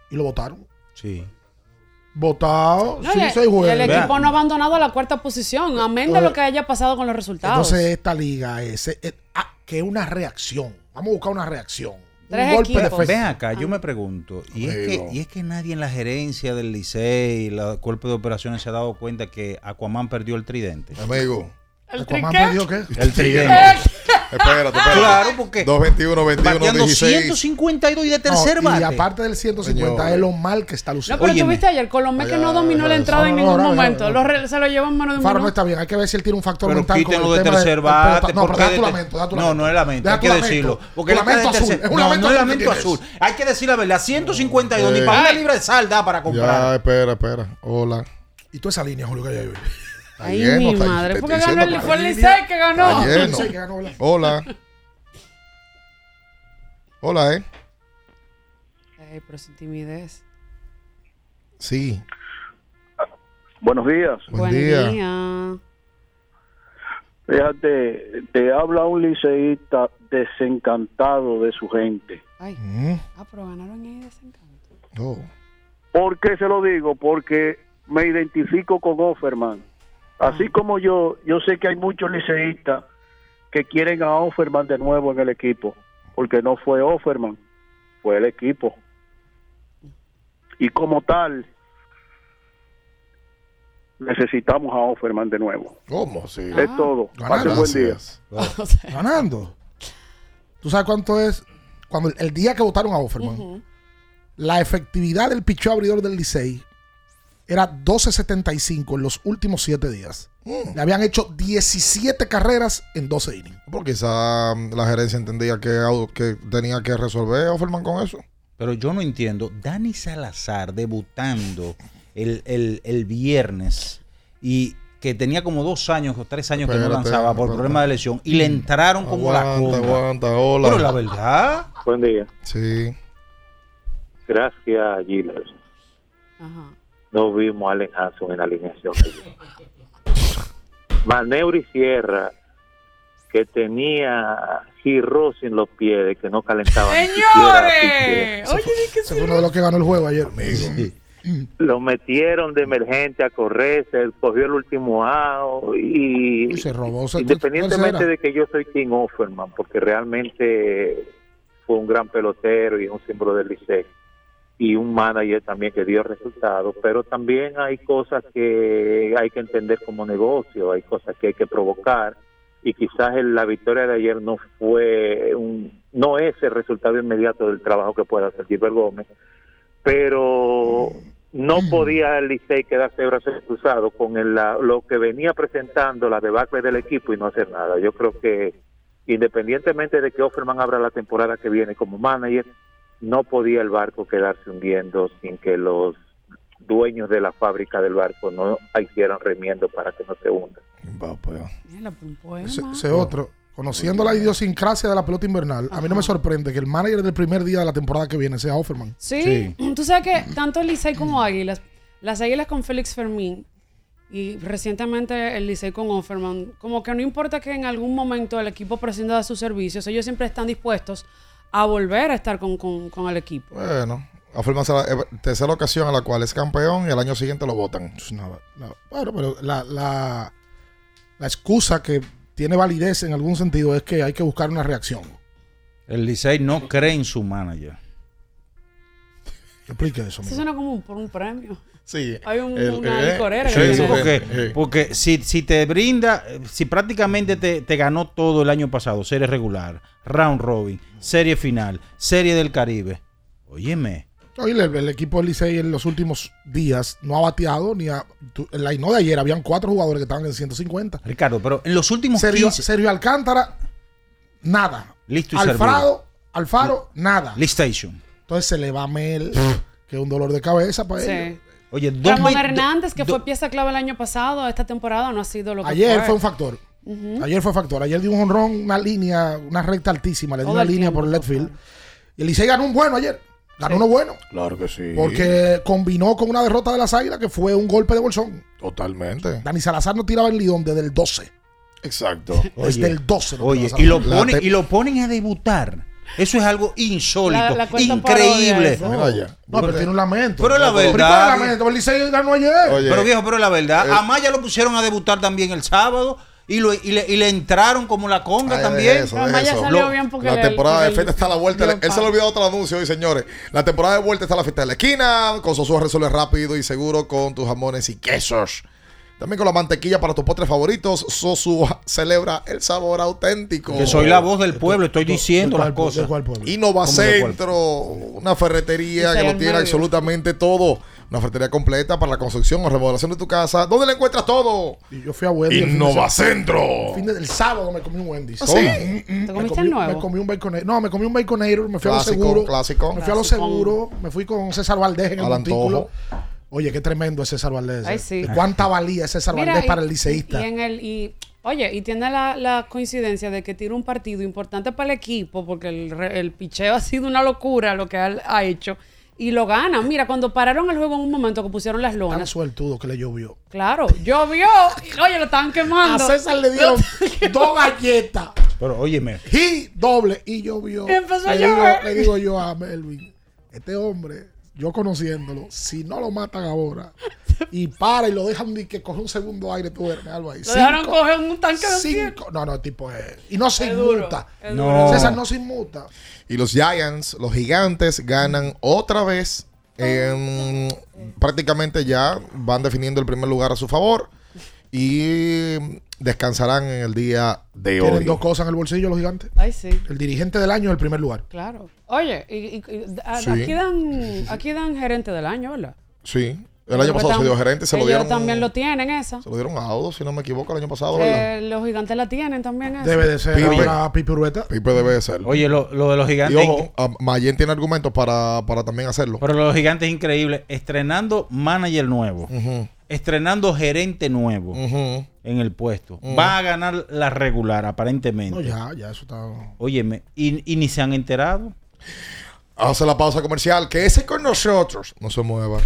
y lo votaron. Sí. Votado, No, sí, y- seis y el equipo no ha abandonado la cuarta posición, amén de lo que haya pasado con los resultados. Entonces esta liga es, es- ah, que es una reacción. Vamos a buscar una reacción. Tres un golpe de equipos. fe. Ven acá, Ah. yo me pregunto, ¿y es, que, y es que nadie en la gerencia del Licey, el cuerpo de operaciones se ha dado cuenta que Aquaman perdió el tridente. Amigo. ¿El ¿Aquaman perdió qué? El tridente. Espérate, espérate. Claro, porque 221, 21, bateando 16. 152 y de tercer No, bate. Y aparte del 150 Señor. es lo mal que está No, luciendo. pero tuviste ayer, Colombia que no dominó la entrada en no, ningún no, no, momento. no, Lo re- se lo llevó en menos de un Faro no está bien. Hay que ver si él tiene un factor Pero mental con quítenlo el de tema tercer bate. No, pero da tu lamento, da tu No, lamento. no es lamento, hay que decirlo. Porque lamento azul. Es un No, lamento no azul. Hay que decir la verdad. 152 ni para una libra de sal da para comprar. Ya, espera, espera. Hola. Y toda esa línea, Julio, que hay ahí. Está Ay, lleno, mi está- madre. Porque estoy ganó el, fue el Licey que ganó. Está lleno. Licey que ganó, ¿verdad? Hola. Hola, ¿eh? Ey, pero sin timidez. Sí. Buenos días. Buen día. Fíjate, te habla un liceísta desencantado de su gente. Ay. Mm. Ah, pero ganaron ahí desencanto. Oh. ¿Por qué se lo digo? Porque me identifico con Offerman. Así como yo, yo sé que hay muchos liceístas que quieren a Offerman de nuevo en el equipo, porque no fue Offerman, fue el equipo. Y como tal, necesitamos a Offerman de nuevo. ¿Cómo? Sí. Es todo. Un buen día. Ganando. ¿Tú sabes cuánto es? Cuando el, el día que votaron a Offerman, la efectividad del picheo abridor del Licey era 12.75 en los últimos 7 días. Le habían hecho 17 carreras en 12 innings. Porque quizá mm, la gerencia entendía que, que tenía que resolver Offerman con eso. Pero yo no entiendo. Dani Salazar debutando el, el- el viernes y que tenía como dos años o tres años que no Espérate, lanzaba por espérate. problema de lesión y le entraron como la Aguanta, comba. aguanta, hola. Pero la verdad. Buen día. Sí. Gracias, Giles. No vimos a Allen Hanson en la alineación. Maneuri Sierra, que tenía girros en los pies, de que no calentaba. ¡Señores! Oye, fue uno de los que ganó el juego ayer. Lo metieron de emergente a correrse, él cogió el último out y, Y se robó independientemente tercera. de que yo soy Tim Offerman, porque realmente fue un gran pelotero y es un símbolo del Licey y un manager también que dio resultados, pero también hay cosas que hay que entender como negocio, hay cosas que hay que provocar y quizás la victoria de ayer no fue un no es el resultado inmediato del trabajo que pueda hacer Gilbert Gómez, pero no podía el Licey quedarse de brazos cruzados con el- la- lo que venía presentando la debacle del equipo y no hacer nada. Yo creo que independientemente de que Offerman abra la temporada que viene como manager, no podía el barco quedarse hundiendo sin que los dueños de la fábrica del barco no hicieran remiendo para que no se hunda. Pues. Ese, ese otro, conociendo la idiosincrasia de la pelota invernal, a mí no me sorprende que el manager del primer día de la temporada que viene sea Offerman. Sí, tú sabes que tanto el Licey como Águilas, las Águilas con Félix Fermín y recientemente el Licey con Offerman, como que no importa que en algún momento el equipo prescinda de sus servicios, ellos siempre están dispuestos a volver a estar con, con- con el equipo. Bueno, Offerman será la eh, tercera ocasión a la cual es campeón y el año siguiente lo votan. No, no. Bueno, pero la, la, la excusa que tiene validez en algún sentido es que hay que buscar una reacción. El Licey no cree en su manager. Explique eso. Eso suena como un- por un premio. Sí. Hay un- el- una eh, licorera Sí, que sí, porque, eh. porque si, si te brinda, si prácticamente te, te ganó todo el año pasado, serie regular, round robin, serie final, serie del Caribe. Óyeme, Oye, el, el equipo del Licey en los últimos días no ha bateado ni a. tu- En la INO de ayer habían cuatro jugadores que estaban en 150. Ricardo, pero en los últimos Sergio, 15 Sergio Alcántara, nada. Listo y Alfredo, Alfaro, nada. Lee Station. Entonces se le va a Mel, que es un dolor de cabeza para Sí. ellos. Oye, dos Ramón Hernández, que fue pieza clave el año pasado, esta temporada no ha sido lo que Ayer fue. fue un factor. Ayer fue factor. Ayer dio un honrón, una línea, una recta altísima. Le dio Todo una el línea tiempo, por el left field. Y el Licey ganó un bueno ayer. Ganó uno bueno. Claro que sí. Porque combinó con una derrota de las Águilas que fue un golpe de bolsón. Totalmente. Dani Salazar no tiraba en Lidón desde el 12. Exacto. Desde el 12. no Oye, y lo, ponen, y lo ponen a debutar. Eso es algo insólito, La- la cuenta increíble. No, pero tiene un lamento. Pero la No, verdad. ¿Pero cuál es el lamento? El Licey ganó ayer. pero viejo, pero la verdad, eh, a Maya lo pusieron a debutar también el sábado y, lo, y, le, y le entraron como la conga Ay, también. deje eso, deje eso. Lo- La temporada de fiesta está a la vuelta. Él se le olvidó otro anuncio hoy, señores. La temporada de vuelta está a la fiesta de la esquina. Con Sosúa resuelve rápido y seguro con tus jamones y quesos. También con la mantequilla para tus postres favoritos. Sosúa celebra el sabor auténtico. Que soy la voz del pueblo, estoy diciendo las cosas. Innova. Centro, una ferretería que lo tiene absolutamente todo. Una ferretería completa para la construcción o remodelación de tu casa. ¿Dónde le encuentras todo? Y yo fui a Wendy. el fin de Innova semana. Centro. El fin de- el sábado me comí un Wendy's. ¿Ah, sí? Mm, mm. ¿Te Me comiste comí- el nuevo? Me comí un baconator. No, me comí un baconator. Me fui a lo Clásico, seguro. clásico. Me fui a lo seguro. Me fui con César Valdés en el montículo. Oye, qué tremendo es César Valdés. Ay, eh. sí. ¿Cuánta valía César Mira, Valdés y- para el liceísta? Y, en el, y, oye, y tiene la, la coincidencia de que tira un partido importante para el equipo, porque el, el picheo ha sido una locura lo que ha, ha hecho, y lo gana. Mira, cuando pararon el juego en un momento que pusieron las Tan lonas, suertudo que le llovió. claro, llovió, y, oye, lo estaban quemando. A César le dieron dos galletas. Pero óyeme, Y doble. Y llovió. Y empezó a le, digo, llover. le digo yo a Melvin, este hombre, yo conociéndolo, si no lo matan ahora y para y lo dejan de que coge un segundo aire, tú duermes algo ahí. Lo dejaron coger un tanque de cinco, No, no, tipo es. Y no se inmuta. duro. César no se inmuta. Y los Giants, los gigantes, ganan otra vez. en- prácticamente ya van definiendo el primer lugar a su favor. Y descansarán en el día de Tienen hoy. dos cosas en el bolsillo los gigantes. Ay, sí. El dirigente del año en el primer lugar. Claro. Oye, y, y- y- a- Sí. aquí dan aquí dan gerente del año, ¿verdad? Sí. El año pasado se dio gerente, se lo Ellos dieron. también lo tienen esa. Se lo dieron a Audo, si no me equivoco, el año pasado. ¿verdad? Eh, los gigantes la tienen también esa. Debe de ser Pipe. ahora Pipe Urbeta. Pipe debe de ser. Oye, lo, lo de los y gigantes. ojo, a- Mayen tiene argumentos para, para también hacerlo. Pero lo de los gigantes es increíble. Estrenando manager nuevo. Estrenando gerente nuevo en el puesto. Va a ganar la regular, aparentemente. No, ya, ya, eso está. Óyeme, y, y ni se han enterado. Hace la pausa comercial. Que ese con nosotros. No se mueva.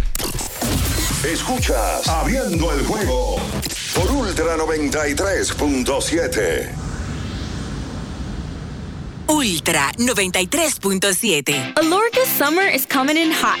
Escuchas Abriendo el juego por Ultra 93.7. Ultra 93.7. Alorca's summer is coming in hot,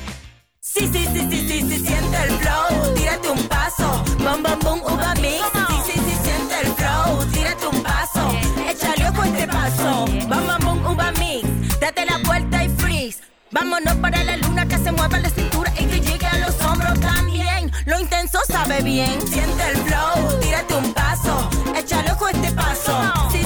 Sí, sí, sí, sí, sí, sí, siente el flow, tírate un paso, bum, bum, bum, uva mix. Sí, sí, sí, siente el flow, tírate un paso, échale ojo este paso, bum, bum, bum, uva mix. Date la vuelta y freeze. Vámonos para la luna que se mueva la cintura y que llegue a los hombros también. Lo intenso sabe bien. Siente el flow, tírate un paso, échale ojo este paso. Sí,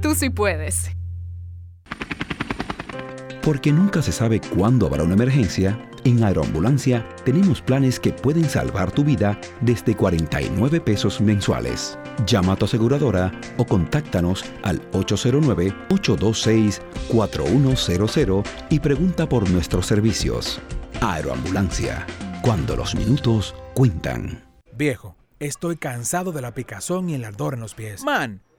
tú sí puedes. Porque nunca se sabe cuándo habrá una emergencia, en Aeroambulancia tenemos planes que pueden salvar tu vida desde 49 pesos mensuales. Llama a tu aseguradora o contáctanos al 809-826-4100 y pregunta por nuestros servicios. Aeroambulancia, cuando los minutos cuentan. Viejo, estoy cansado de la picazón y el ardor en los pies. Man,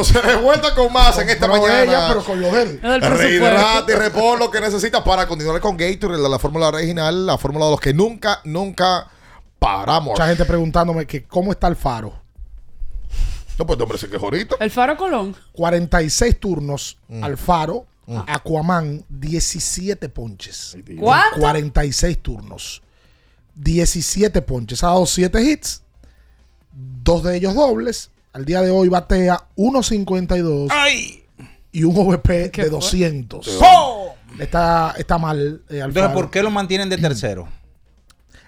entonces de vuelta con más en esta mañana. ella, pero con lo de él. Rehidrate y repon lo que necesitas para continuar con Gatorade, la, la fórmula original, la fórmula de los que nunca, nunca paramos. Mucha gente preguntándome que cómo está el faro. No, pues hombre, se quejó ahorita. El Faro Colón. 46 turnos Mm. al faro. Aquaman, 17 ponches. ¿Cuánto? 46 turnos. 17 ponches. Ha dado 7 hits. Dos de ellos dobles. Al día de hoy batea 1.52 y un OVP de 200. Está, está mal. eh, Entonces. ¿por qué lo mantienen de tercero?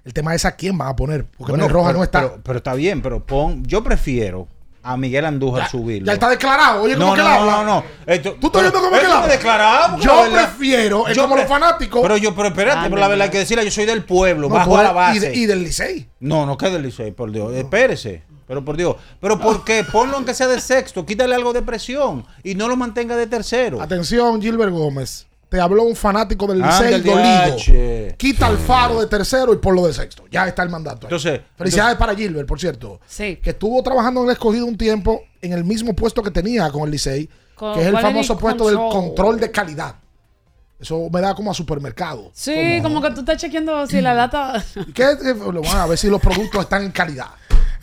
El tema es a quién van a poner. Porque Bueno, Roja pero, no está. Pero, pero está bien, pero pon. Yo prefiero a Miguel Andújar subirlo. ya está declarado. Oye, ¿cómo no, que no, no, no, no. Esto- ¿Tú estás viendo cómo que habla? declarado, Yo prefiero, es Yo como pre- los fanáticos. Pero yo, pero espérate, pero la verdad hay que decirle, yo soy del pueblo, No, bajo a la y base. de- y del Licey. No, no, que del Licey, por Dios. Espérese. Pero por Dios. Pero ¿por qué? Ponlo aunque sea de sexto, quítale algo de presión y no lo mantenga de tercero. Atención, Gilbert Gómez. Te habló un fanático del Licey el dolido. Quita el faro de tercero y ponlo de sexto. Ya está el mandato. ahí. Entonces, Felicidades para Gilbert, por cierto. Sí. Que estuvo trabajando en el escogido un tiempo en el mismo puesto que tenía con el Licey, que es el famoso puesto del control. de calidad. Eso me da como a supermercado. Sí, como, que tú estás chequeando si la lata. ¿Qué? Eh, bueno, a ver si los productos están en calidad.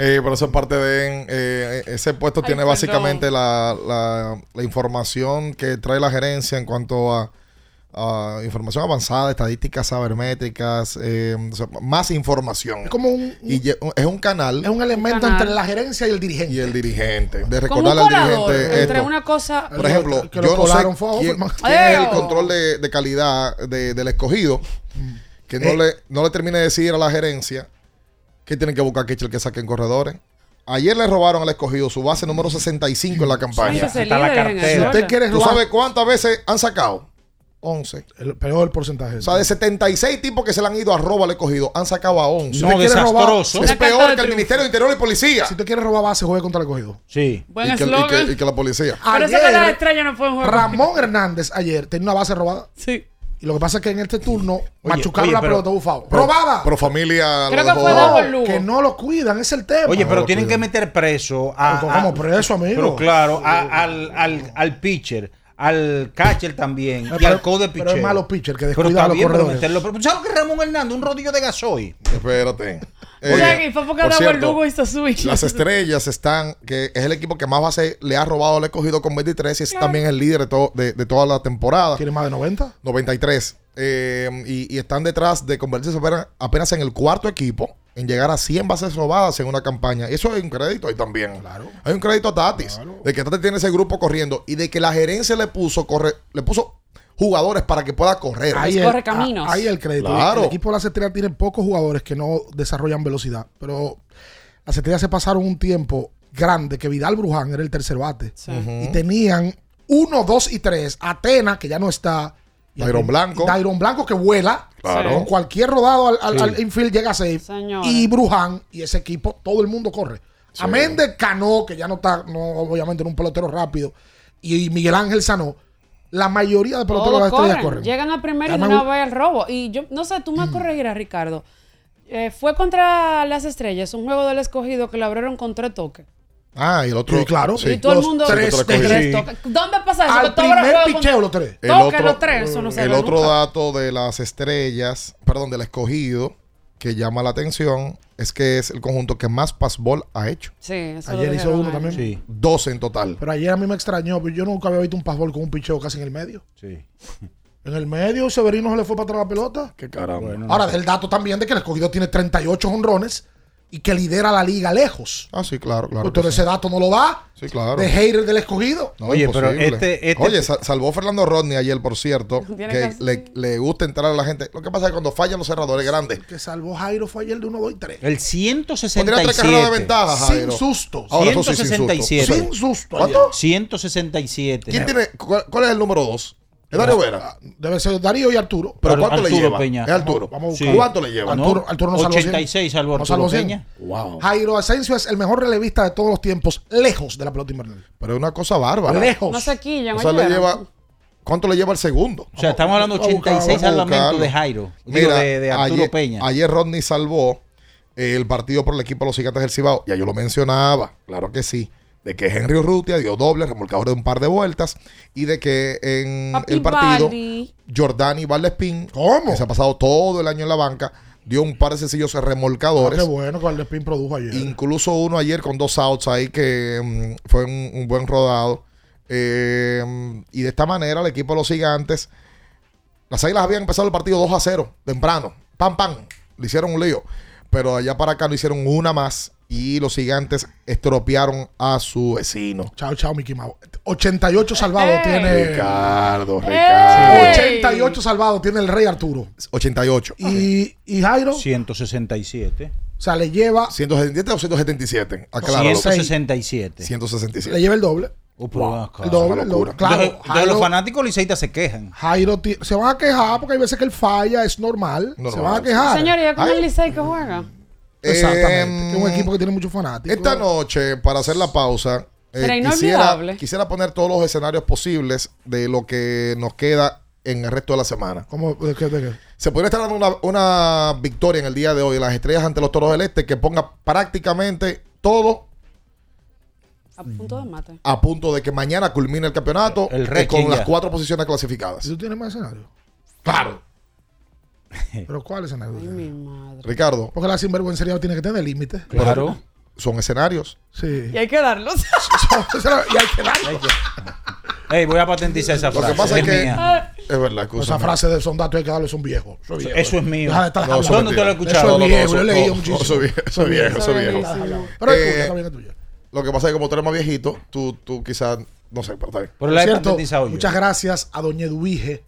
Eh, pero eso es parte de. eh, ese puesto Ay, tiene perdón. básicamente la, la- la información que trae la gerencia en cuanto a, a información avanzada, estadísticas sabermétricas, eh, o sea, más información. Es como un, Y es un canal. es un elemento canal. entre la gerencia y el dirigente. y el dirigente. De recordarle al dirigente entre esto. una cosa. Por ejemplo, que yo no sé colaron fue a quién, quién es el control de, de calidad de- del escogido que no, Eh. le, no le termine de decir a la gerencia que tienen que buscar que el que saquen corredores. Ayer le robaron al escogido su base número 65 en la campaña. Está la cartera. Si usted quiere ¿Tú robar, sabes cuántas veces han sacado? 11. el peor porcentaje. O sea, de 76 tipos que se le han ido a robar al escogido, han sacado a 11. No, quiere robar- desastroso. es peor que el. Ministerio de Interior y Policía. si usted quiere robar base, juegue contra el escogido. Sí. Buen y, que, y que- eslogan. y que la policía. Pero eso que las estrellas no pueden jugar. Ramón Hernández ayer tenía una base robada. Sí. Y lo que pasa es que en este turno machucaron oye, la pero- pelota bufado. ¡Robada! Pro familia. Creo que fue No, Double Lugo. que no lo cuidan, es el tema. Oye, pero lo tienen que cuidan. meter preso a. Pero a- ¿cómo preso, amigo? Pero claro, a- al, al, al pitcher, al catcher también y pero- al code de pero pitcher. es malo pitcher que Pero descuida está a los bien, pero corredores. meterlo. Pero, ¿Sabes lo que Ramón Hernández? Un rodillo de gasoil. Espérate. Eh, O sea, que fue porque por el cierto, Lugo switch. Las estrellas están, que es el equipo que más base le ha robado al escogido con 23 y es también el líder de, to- de, de toda la temporada. ¿Tiene más de 90? 93. Eh, y, y están detrás de convertirse apenas, apenas en el cuarto equipo en llegar a 100 bases robadas en una campaña. Eso hay un crédito ahí también. Hay un crédito a Tatis. De que Tatis tiene ese grupo corriendo y de que la gerencia le puso, corre, le puso jugadores para que pueda correr. Ahí el, a- ahí el crédito. Claro. El equipo de las estrellas tiene pocos jugadores que no desarrollan velocidad. Pero las estrellas se pasaron un tiempo grande que Vidal Bruján era el tercer bate. Y tenían uno, dos y tres. Atena, que ya no está. Dairon Blanco. Dairon Blanco que vuela. Claro. Con cualquier rodado al, al- Sí. al infield llega a safe. Señores. Y Bruján y ese equipo, todo el mundo corre. Amén de Cano, que ya no está, no, obviamente, en un pelotero rápido. Y Miguel Ángel Sanó. La mayoría de peloteros de Todos las estrellas corren, corren. Llegan a primero y de una vez al robo. Y yo, no sé, tú me corregirás, Ricardo. Eh, fue contra las estrellas, un juego del escogido que lo abrieron con tres toques. Ah, y el otro. Sí, claro. y todo el mundo. tres, tres, tres. ¿Dónde pasa eso? Al los primer con- picheo, los tres. El Toque otro, los tres, eso no se el otro nunca. dato de las estrellas, perdón, del escogido, que llama la atención, es que es el conjunto que más passball ha hecho. Sí, eso lo Ayer hizo uno también. 12 en total. Pero ayer a mí me extrañó, porque yo nunca había visto un passball con un picheo casi en el medio. Sí. En el medio, Severino se le fue para atrás la pelota. Qué caramba. Ahora, del dato también de que el escogido tiene 38 honrones y que lidera la liga lejos. Ah, sí, claro, claro. Usted que ese sí. dato no lo da. Sí, claro. De hater del escogido. No, Oye, pero imposible. este- este- Oye, sa- salvó Fernando Rodney ayer, por cierto, que que- le, le gusta entrar a la gente. Lo que pasa es que cuando fallan los cerradores grandes, El que salvó Jairo fue ayer de 1, 2 y 3. El Pondría tres 167. carreras de ventaja, Jairo. Sin susto. Ahora eso sí, sin susto. 167. Sin susto. ¿Cuánto? 167. ¿Quién tiene, cuál, cuál es el número 2? ¿Es Darío Vera? Debe ser Darío y Arturo. ¿Pero cuánto le Arturo lleva? Peña. Es Arturo. Vamos a Sí. buscar. ¿Cuánto le lleva? Arturo, Arturo no salvó 100. 86 salvó No Arturo 100. Peña. Wow. Jairo Asensio es el mejor relevista de todos los tiempos, lejos de la pelota invernal. Pero es una cosa bárbara. Lejos. No se quillan, O sea, le lleva. ¿Cuánto le lleva el segundo? O sea, estamos hablando de Vamos a buscar- 86 vamos a salvamentos de Jairo. Digo, Mira, de, de Arturo ayer, Peña. Ayer Rodney salvó el partido por el equipo de los gigantes del Cibao. Ya yo lo mencionaba, claro que sí. De que Henry Urrutia dio doble, remolcador de un par de vueltas. Y de que en Papi el partido. Jordani Valdespín, ¿Cómo? que se ha pasado todo el año en la banca, dio un par de sencillos Ah, remolcadores. qué bueno que Valdespín produjo ayer. Incluso uno ayer con dos outs ahí que mm, fue un, un buen rodado. Eh, y de esta manera el equipo de los gigantes, las águilas habían empezado el partido 2 a 0, temprano. Pam, pam. Le hicieron un lío. Pero de allá para acá no hicieron una más. Y los gigantes estropearon a su vecino. Chao, chao, Mickey Mouse. 88 salvados tiene. Ricardo, Ricardo. 88 salvados tiene el Rey Arturo. 88. Y, y Jairo, 167. o sea, le lleva, 177 o 177. Acláralo. 167. 167. le lleva el doble. Oh, pero acá. El doble, el doble. Claro, Jairo, los fanáticos liceístas se quejan. Jairo se van a quejar porque hay veces que él falla, es normal. Normal. Se van a quejar. Señor, ¿y con el Licey que juega? Exactamente. Em, es un equipo que tiene muchos fanáticos. Esta noche, para hacer la pausa, eh, quisiera, poner todos los escenarios posibles de lo que nos queda en el resto de la semana. ¿Cómo? ¿De qué? de qué? Se podría estar dando una, una victoria en el día de hoy las estrellas ante los toros del este que ponga prácticamente todo A punto de mate. a punto de que mañana culmine el campeonato El eh, con las cuatro posiciones clasificadas. ¿Y tú tienes más escenarios? Claro. ¿Pero cuál escenario? Ay, mi madre. Ricardo, Porque la sinvergüencería tiene que tener límites. Claro. son escenarios. Sí. Y hay que darlos. y hay que darlo. Ey, voy a patentizar esa Lo frase. que pasa es que mía. es verdad, Esa frase de son datos hay que darle son viejos. Eso es viejo. Eso es mío. Deja de estar No, ¿Dónde es tú lo mentira. escuchado? Eso es viejo, yo he eso- leído muchísimo. eso es viejo, eso es viejo, eso es viejo. Buenísimo. Pero Eh, escucha, es tuya. Lo que pasa es que como tú eres más viejito, tú, tú quizás, no sé, pero está bien. Pero la he Cierto, patentizado yo. muchas gracias a Doña Eduige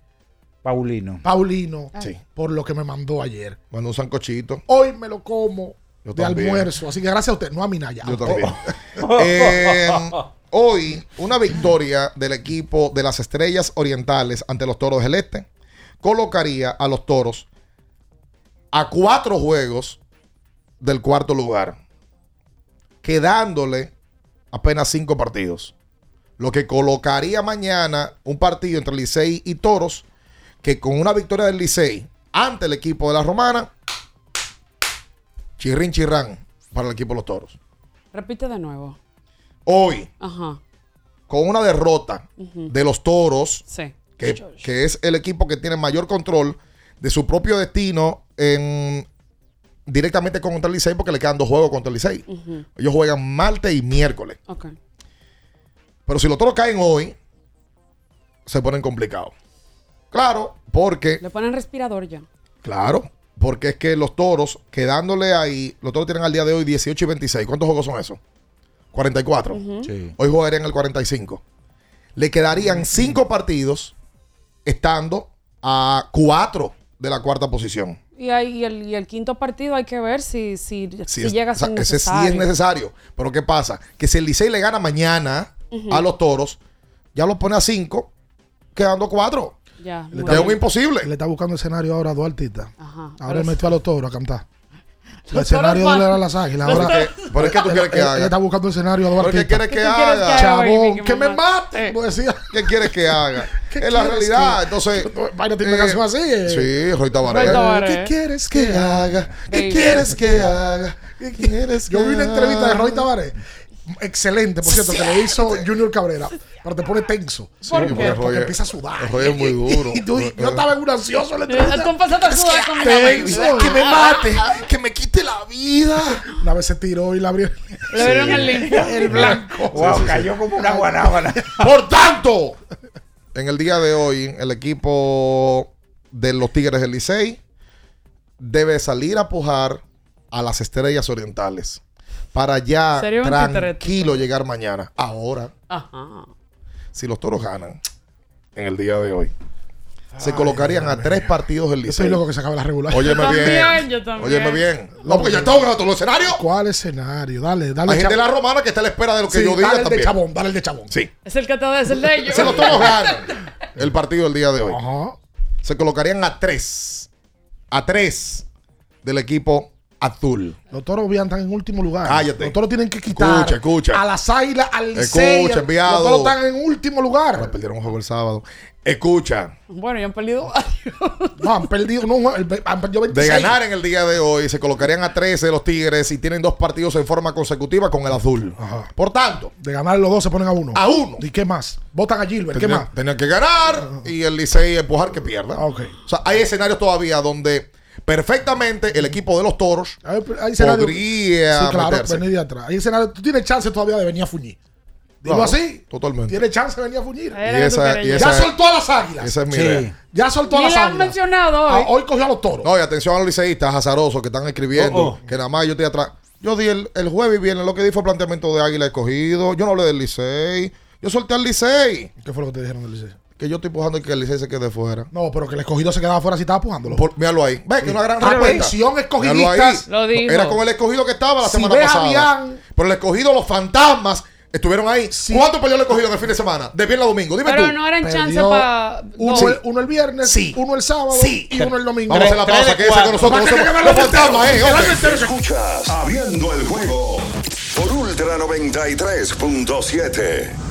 Paulino. Paulino Sí. por lo que me mandó ayer. Manda un sancochito. Hoy me lo como Yo de también. almuerzo. Así que gracias a usted, no a Minaya. Yo también. Eh, hoy, una victoria del equipo de las Estrellas Orientales ante los Toros del Este colocaría a los Toros a cuatro juegos del cuarto lugar, quedándole apenas cinco partidos. Lo que colocaría mañana un partido entre Licey y Toros, que con una victoria del Licey ante el equipo de la Romana, chirrin chirrán para el equipo de los Toros. Repite de nuevo. Hoy, Ajá. con una derrota de los Toros, Sí. que, que es el equipo que tiene mayor control de su propio destino en directamente contra el Licey porque le quedan dos juegos contra el Licey. Ellos juegan martes y miércoles. Pero si los toros caen hoy, se ponen complicados. Claro, porque, Le ponen respirador ya. claro, porque es que los toros, quedándole ahí, los toros tienen al día de hoy 18 y 26. ¿Cuántos juegos son esos? 44. Ujú. Sí. Hoy jugarían el 45. Le quedarían cinco partidos estando a cuatro de la cuarta posición. Y, hay, y, el, y el quinto partido hay que ver si, si, si, es- llega a o sea, ser ese sí necesario. es necesario. Pero ¿qué pasa? Que si el Licey le gana mañana a los toros, ya los pone a cinco, quedando cuatro. Ya, Le Es un imposible. Le está buscando escenario ahora a Duartita. Ajá. Ahora metió a los toros a cantar. El escenario de era las águilas. Ahora, es que- pero es que tú quieres que haga. Él está buscando escenario a ¿Pero Duartita. qué quieres que ¿Qué haga? quieres que haga, baby? Chabón, Que me mate. Decía, ¿Qué quieres que haga? ¿Qué es la realidad. Entonces. Vaina tiene una canción así, eh. Sí, Roy Tabaré. ¿Qué quieres que haga? ¿Qué quieres que haga? ¿Qué quieres que Yo vi una haga? entrevista de Roy Tabaré. Excelente, por cierto, que le hizo Junior Cabrera. Pero te pone tenso. ¿Por qué? Porque, empieza a sudar. Es muy duro. Y tú- yo estaba en un ansioso Tenso. Que me mate. Que me quite la vida. Una vez se tiró y la abrió. Le abrieron el limpio. El blanco. Wow, cayó como una guanábana. Por tanto, en el día de hoy, el equipo de los Tigres del Licey debe salir a pujar a las estrellas orientales para ya tranquilo llegar mañana. Ahora, Ajá. si los toros ganan en el día de hoy, se colocarían a tres partidos del Yo estoy Licey. loco que se acabe la regular. Óyeme También, bien. yo también. Óyeme bien. No, porque ya estamos en otro escenario. ¿Cuál escenario? Dale, dale. Hay gente de la romana que está a la espera de lo que Sí, yo diga dale el de también. chabón, dale el de chabón. Sí. Es el que te es el de ellos. Si los toros ganan el partido del día de hoy, se colocarían a tres. A tres del equipo azul. Los toros bien están en último lugar. Cállate. Los toros tienen que quitar Escucha, escucha. a las águilas, al Licey. Escucha, enviado. Los toros están en último lugar. Ahora perdieron un juego el sábado. Escucha. Bueno, ya han perdido No, han perdido, no, el- han perdido 26. De ganar en el día de hoy, se colocarían a 13 de los Tigres y tienen dos partidos en forma consecutiva con el azul. Por tanto, De ganar los dos se ponen a uno. A uno. ¿Y qué más? Votan a Gilbert. ¿Qué más? tenían que ganar y el Licey empujar que pierda. Ok. O sea, hay escenarios todavía donde perfectamente el equipo de los toros Hay, hay podría Sí, claro, meterse. venir de atrás. Hay escenario, tú tienes chance todavía de venir a fuñir. Digo Claro, así. Totalmente. Tienes chance de venir a fuñir. Y esa- ya soltó a las águilas. Esa es mi Sí. idea. Ya soltó a las le han águilas. mencionado Ah, hoy. hoy cogió a los toros. No, y atención a los liceístas azarosos que están escribiendo Oh, oh. que nada más yo estoy atrás. Yo di el, el jueves y viernes lo que di fue planteamiento de Águila escogido. Yo no hablé del Licey. Yo solté al Licey. ¿Qué fue lo que te dijeron del Licey? Que yo estoy empujando y que el Licey se quede fuera. No, pero que el escogido se quedaba fuera si estaba pujándolo. Por- míralo ahí. Ve que una gran ahí. escogidistas. Lo dijo. Era con el escogido que estaba la Si semana pasada. Pero el escogido, los fantasmas, estuvieron ahí. ¿Cuánto perdió el escogido en el fin de semana? De viernes a domingo. Dime Pero tú. no eran chance Perdió para. Uno, Sí. el, uno el viernes, Sí. uno el sábado Sí. y uno el domingo. Vamos a hacer la pausa. de Quédese con nosotros. Los el fantasmas, eh, Escuchas Abriendo el juego por Ultra 93.7.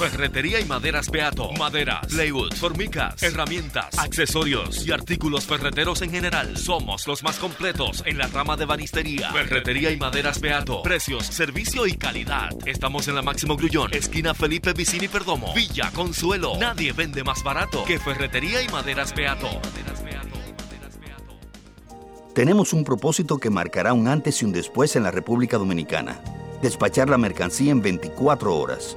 Ferretería y maderas Beato. Maderas, plywood, formicas, herramientas, accesorios y artículos ferreteros en general. Somos los más completos en la rama de banistería. Ferretería y maderas Beato. Precios, servicio y calidad. Estamos en la Máximo Grullón, esquina Felipe Vicini Perdomo. Villa Consuelo. Nadie vende más barato que Ferretería y maderas Beato. Tenemos un propósito que marcará un antes y un después en la República Dominicana. Despachar la mercancía en 24 horas.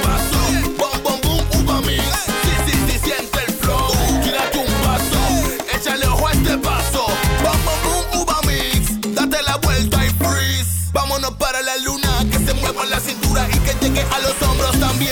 mueva la cintura y que llegue a los hombros también.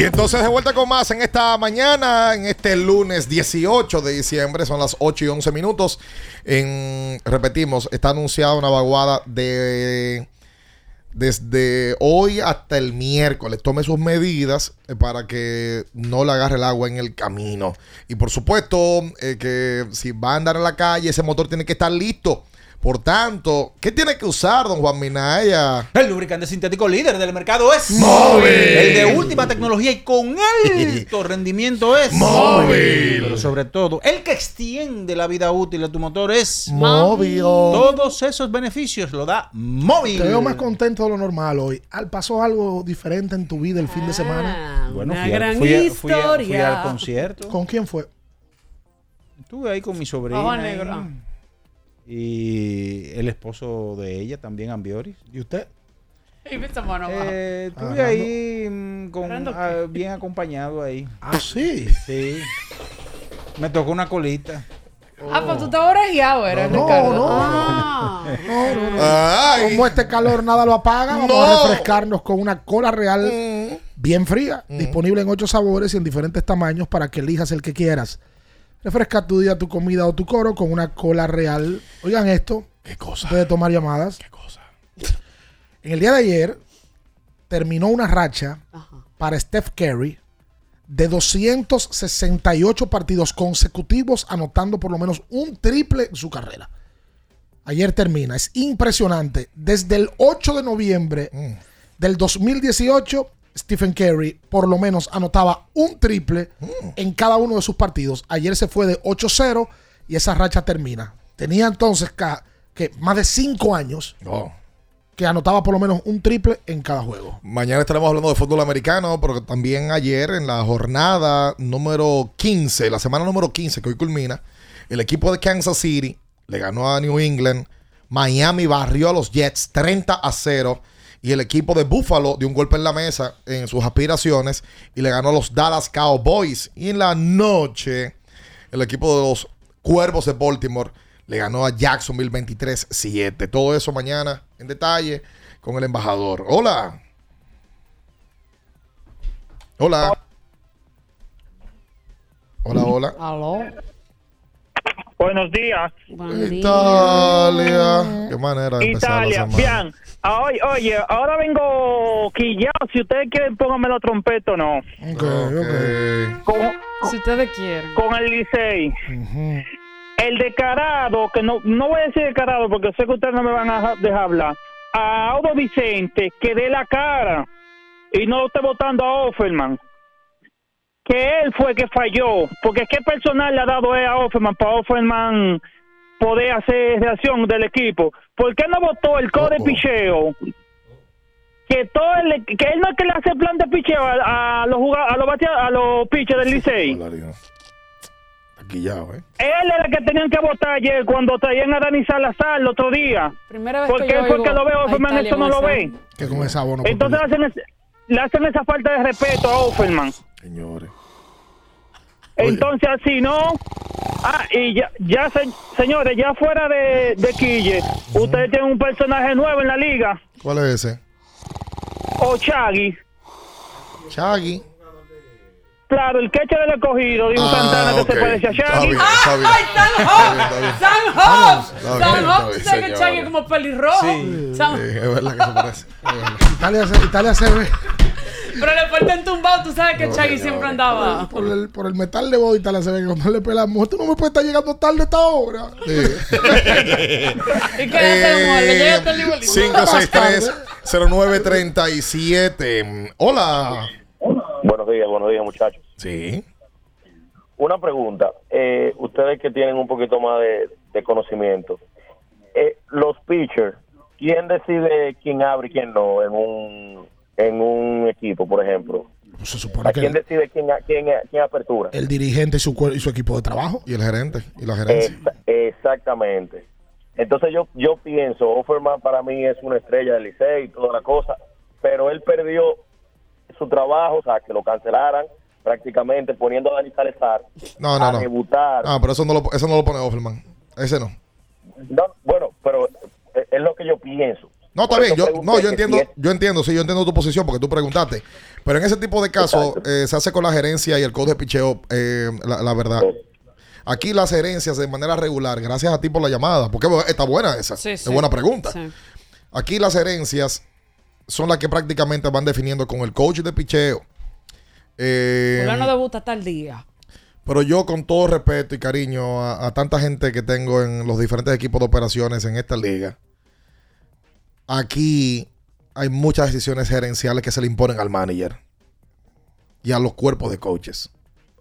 Y entonces de vuelta con más en esta mañana, en este lunes 18 de diciembre, son las 8 y 11 minutos. En, repetimos, está anunciada una vaguada de desde hoy hasta el miércoles. Tome sus medidas eh, para que no le agarre el agua en el camino. Y por supuesto, eh, que si va a andar en la calle, ese motor tiene que estar listo. Por tanto, ¿qué tiene que usar, don Juan Minaya? El lubricante sintético líder del mercado es Móvil. El de última tecnología y con alto rendimiento es Móvil. Pero sobre todo, el que extiende la vida útil de tu motor es Móvil. Todos esos beneficios lo da Móvil. Te veo más contento de lo normal hoy. Al pasó algo diferente en tu vida el fin de semana. Bueno, Una fui, gran fui a- fui a- historia. fui al concierto. ¿Con quién fue? Estuve ahí con mi sobrina. Ojo negro. Ah. Y el esposo de ella también, Ambioris. ¿Y usted? Eh, estuve ahí mm, con, ¿Agarrando ah, bien acompañado ahí. Ah, sí. Sí. Me tocó una colita. Ah, pues tú te orejeado, eres, No, Ricardo. no. Ah. No, no, no. Ay. Como este calor nada lo apaga, vamos No. a refrescarnos con una cola real bien fría, disponible en ocho sabores y en diferentes tamaños para que elijas el que quieras. Refresca tu día, tu comida o tu coro con una cola real. Oigan esto. ¿Qué cosa? Puede tomar llamadas. ¿Qué cosa? En el día de ayer terminó una racha para Steph Curry de 268 partidos consecutivos anotando por lo menos un triple en su carrera. Ayer termina. Es impresionante. Desde el 8 de noviembre del 2018, Stephen Curry por lo menos anotaba un triple en cada uno de sus partidos. Ayer se fue de 8-0 y esa racha termina. Tenía entonces que más de 5 años que anotaba por lo menos un triple en cada juego. Mañana estaremos hablando de fútbol americano, pero también ayer en la jornada número 15, la semana número 15 que hoy culmina, el equipo de Kansas City le ganó a New England, Miami barrió a los Jets 30 a 0 y el equipo de Buffalo dio un golpe en la mesa en sus aspiraciones y le ganó a los Dallas Cowboys. Y en la noche, el equipo de los Cuervos de Baltimore le ganó a Jacksonville 23-7. Todo eso mañana en detalle con el embajador. Hola. Hola. Hola, hola. Aló. Buenos días. Italia. Qué manera de Italia, bien. Ah, Oye, oye, ahora vengo quillado. Si ustedes quieren, pónganme la trompeta o no. Con, Si ustedes quieren. con el Licey. El descarado, que no, no voy a decir descarado porque sé que ustedes no me van a dejar hablar. A Audo Vicente, que dé la cara y no esté votando a Offerman. Que él fue que falló. Porque qué personal le ha dado él a Offerman para Offerman poder hacer reacción del equipo. ¿Por qué no votó el code de picheo? Que todo el, que él no es que le hace plan de picheo a, a los a los batea- a los pitchers del Licey. Taquillado, ¿eh? Él era el que tenían que votar ayer cuando traían a Dani Salazar el otro día. Primera vez Porque que yo él fue el oigo que lo ve, a Offerman eso no lo ve. Que con esa bono. Entonces le hacen, ese- le hacen esa falta de respeto a Offerman. Señores. Entonces así, ¿no? Ah, y ya, ya se- señores, ya fuera de, de Quille, ustedes tienen un personaje nuevo en la liga, ¿Cuál es ese? o Chagui. Chagui. Claro, el queche del escogido, dijo Ah, Santana que se parece a está bien. ¡Ay, San Hope! ¡San Hope! Está bien, ¡San está Hope! ¿Tú bien, sabes que. Chagui es como pelirrojo? San- Sí, es verdad que se parece. Italia se, Italia se ve. Pero le faltan tumbado, tú sabes que No, Chagui señores. siempre andaba. Por el, por el metal de voz Italia se ve que cuando le pelamos, tú no me puedes estar llegando tarde a esta hora. ¿Y qué le hacemos? ¿Le llega hasta el igualito? 563-0937. Hola. Buenos días, buenos días, muchachos. Sí. Una pregunta. Eh, ustedes que tienen un poquito más de, de conocimiento. Eh, los pitchers, ¿quién decide quién abre y quién no en un, en un equipo, por ejemplo? Se supone que ¿Quién decide quién, quién, quién apertura? el dirigente y su, y su equipo de trabajo. Y el gerente. Y la gerencia. Exa- exactamente. Entonces yo yo pienso, Offerman para mí es una estrella del Licey y toda la cosa, pero él perdió su trabajo, o sea, que lo cancelaran prácticamente poniendo a Dani Salazar No, no, a no. debutar. Ah, pero eso no lo, eso no lo pone Offerman. Ese no. No, bueno, pero es es lo que yo pienso. No, está bien. Yo, no, yo entiendo, si es- yo entiendo, sí, yo entiendo tu posición porque tú preguntaste. Pero en ese tipo de casos eh, se hace con la gerencia y el código de picheo, eh, la, la verdad. Aquí las gerencias de manera regular, gracias a ti por la llamada, porque está buena esa. Sí, es sí. buena pregunta. Sí. Aquí las herencias son las que prácticamente van definiendo con el coach de picheo. Eh, Fulano debuta tal día. pero yo con todo respeto y cariño a, a tanta gente que tengo en los diferentes equipos de operaciones en esta liga, aquí hay muchas decisiones gerenciales que se le imponen al manager y a los cuerpos de coaches.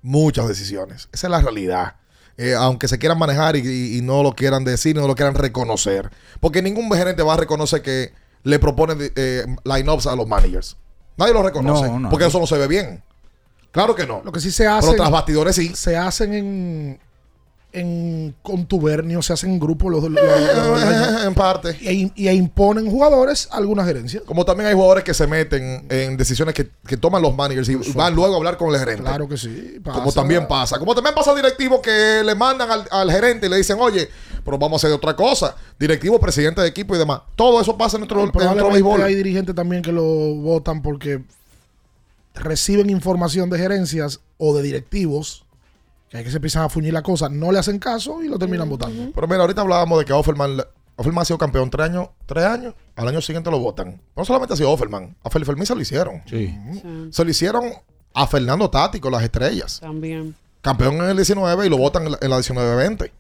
Muchas decisiones. Esa es la realidad. Eh, aunque se quieran manejar y, y- y no lo quieran decir, no lo quieran reconocer. Porque ningún gerente va a reconocer que le propone eh, line-ups a los managers. Nadie lo reconoce. No, no. porque eso no se ve bien. Claro que no. Lo que sí se hace. Pero tras bastidores sí. Se hacen en, en contubernio, se hacen en grupo los, los- en parte. y, y imponen jugadores a alguna gerencia. Como también hay jugadores que se meten en decisiones que, que toman los managers y van luego a hablar con el gerente. Claro que sí. pasa. Como también pasa. Como también pasa directivos que le mandan al, al gerente y le dicen, oye, pero vamos a hacer otra cosa. Directivo, presidente de equipo y demás. Todo eso pasa en nuestro, en nuestro béisbol. hay dirigentes también que lo votan porque reciben información de gerencias o de directivos que hay que se empiezan a fuñir la cosa, no le hacen caso y lo terminan votando. Pero mira, ahorita hablábamos de que Offerman, Offerman ha sido campeón tres años, tres años, al año siguiente lo votan. No solamente ha sido Offerman, a Felipe Fermín se lo hicieron. Sí. Se lo hicieron a Fernando Tático, las estrellas. También. Campeón en el 19 y lo votan en la, la 19-20.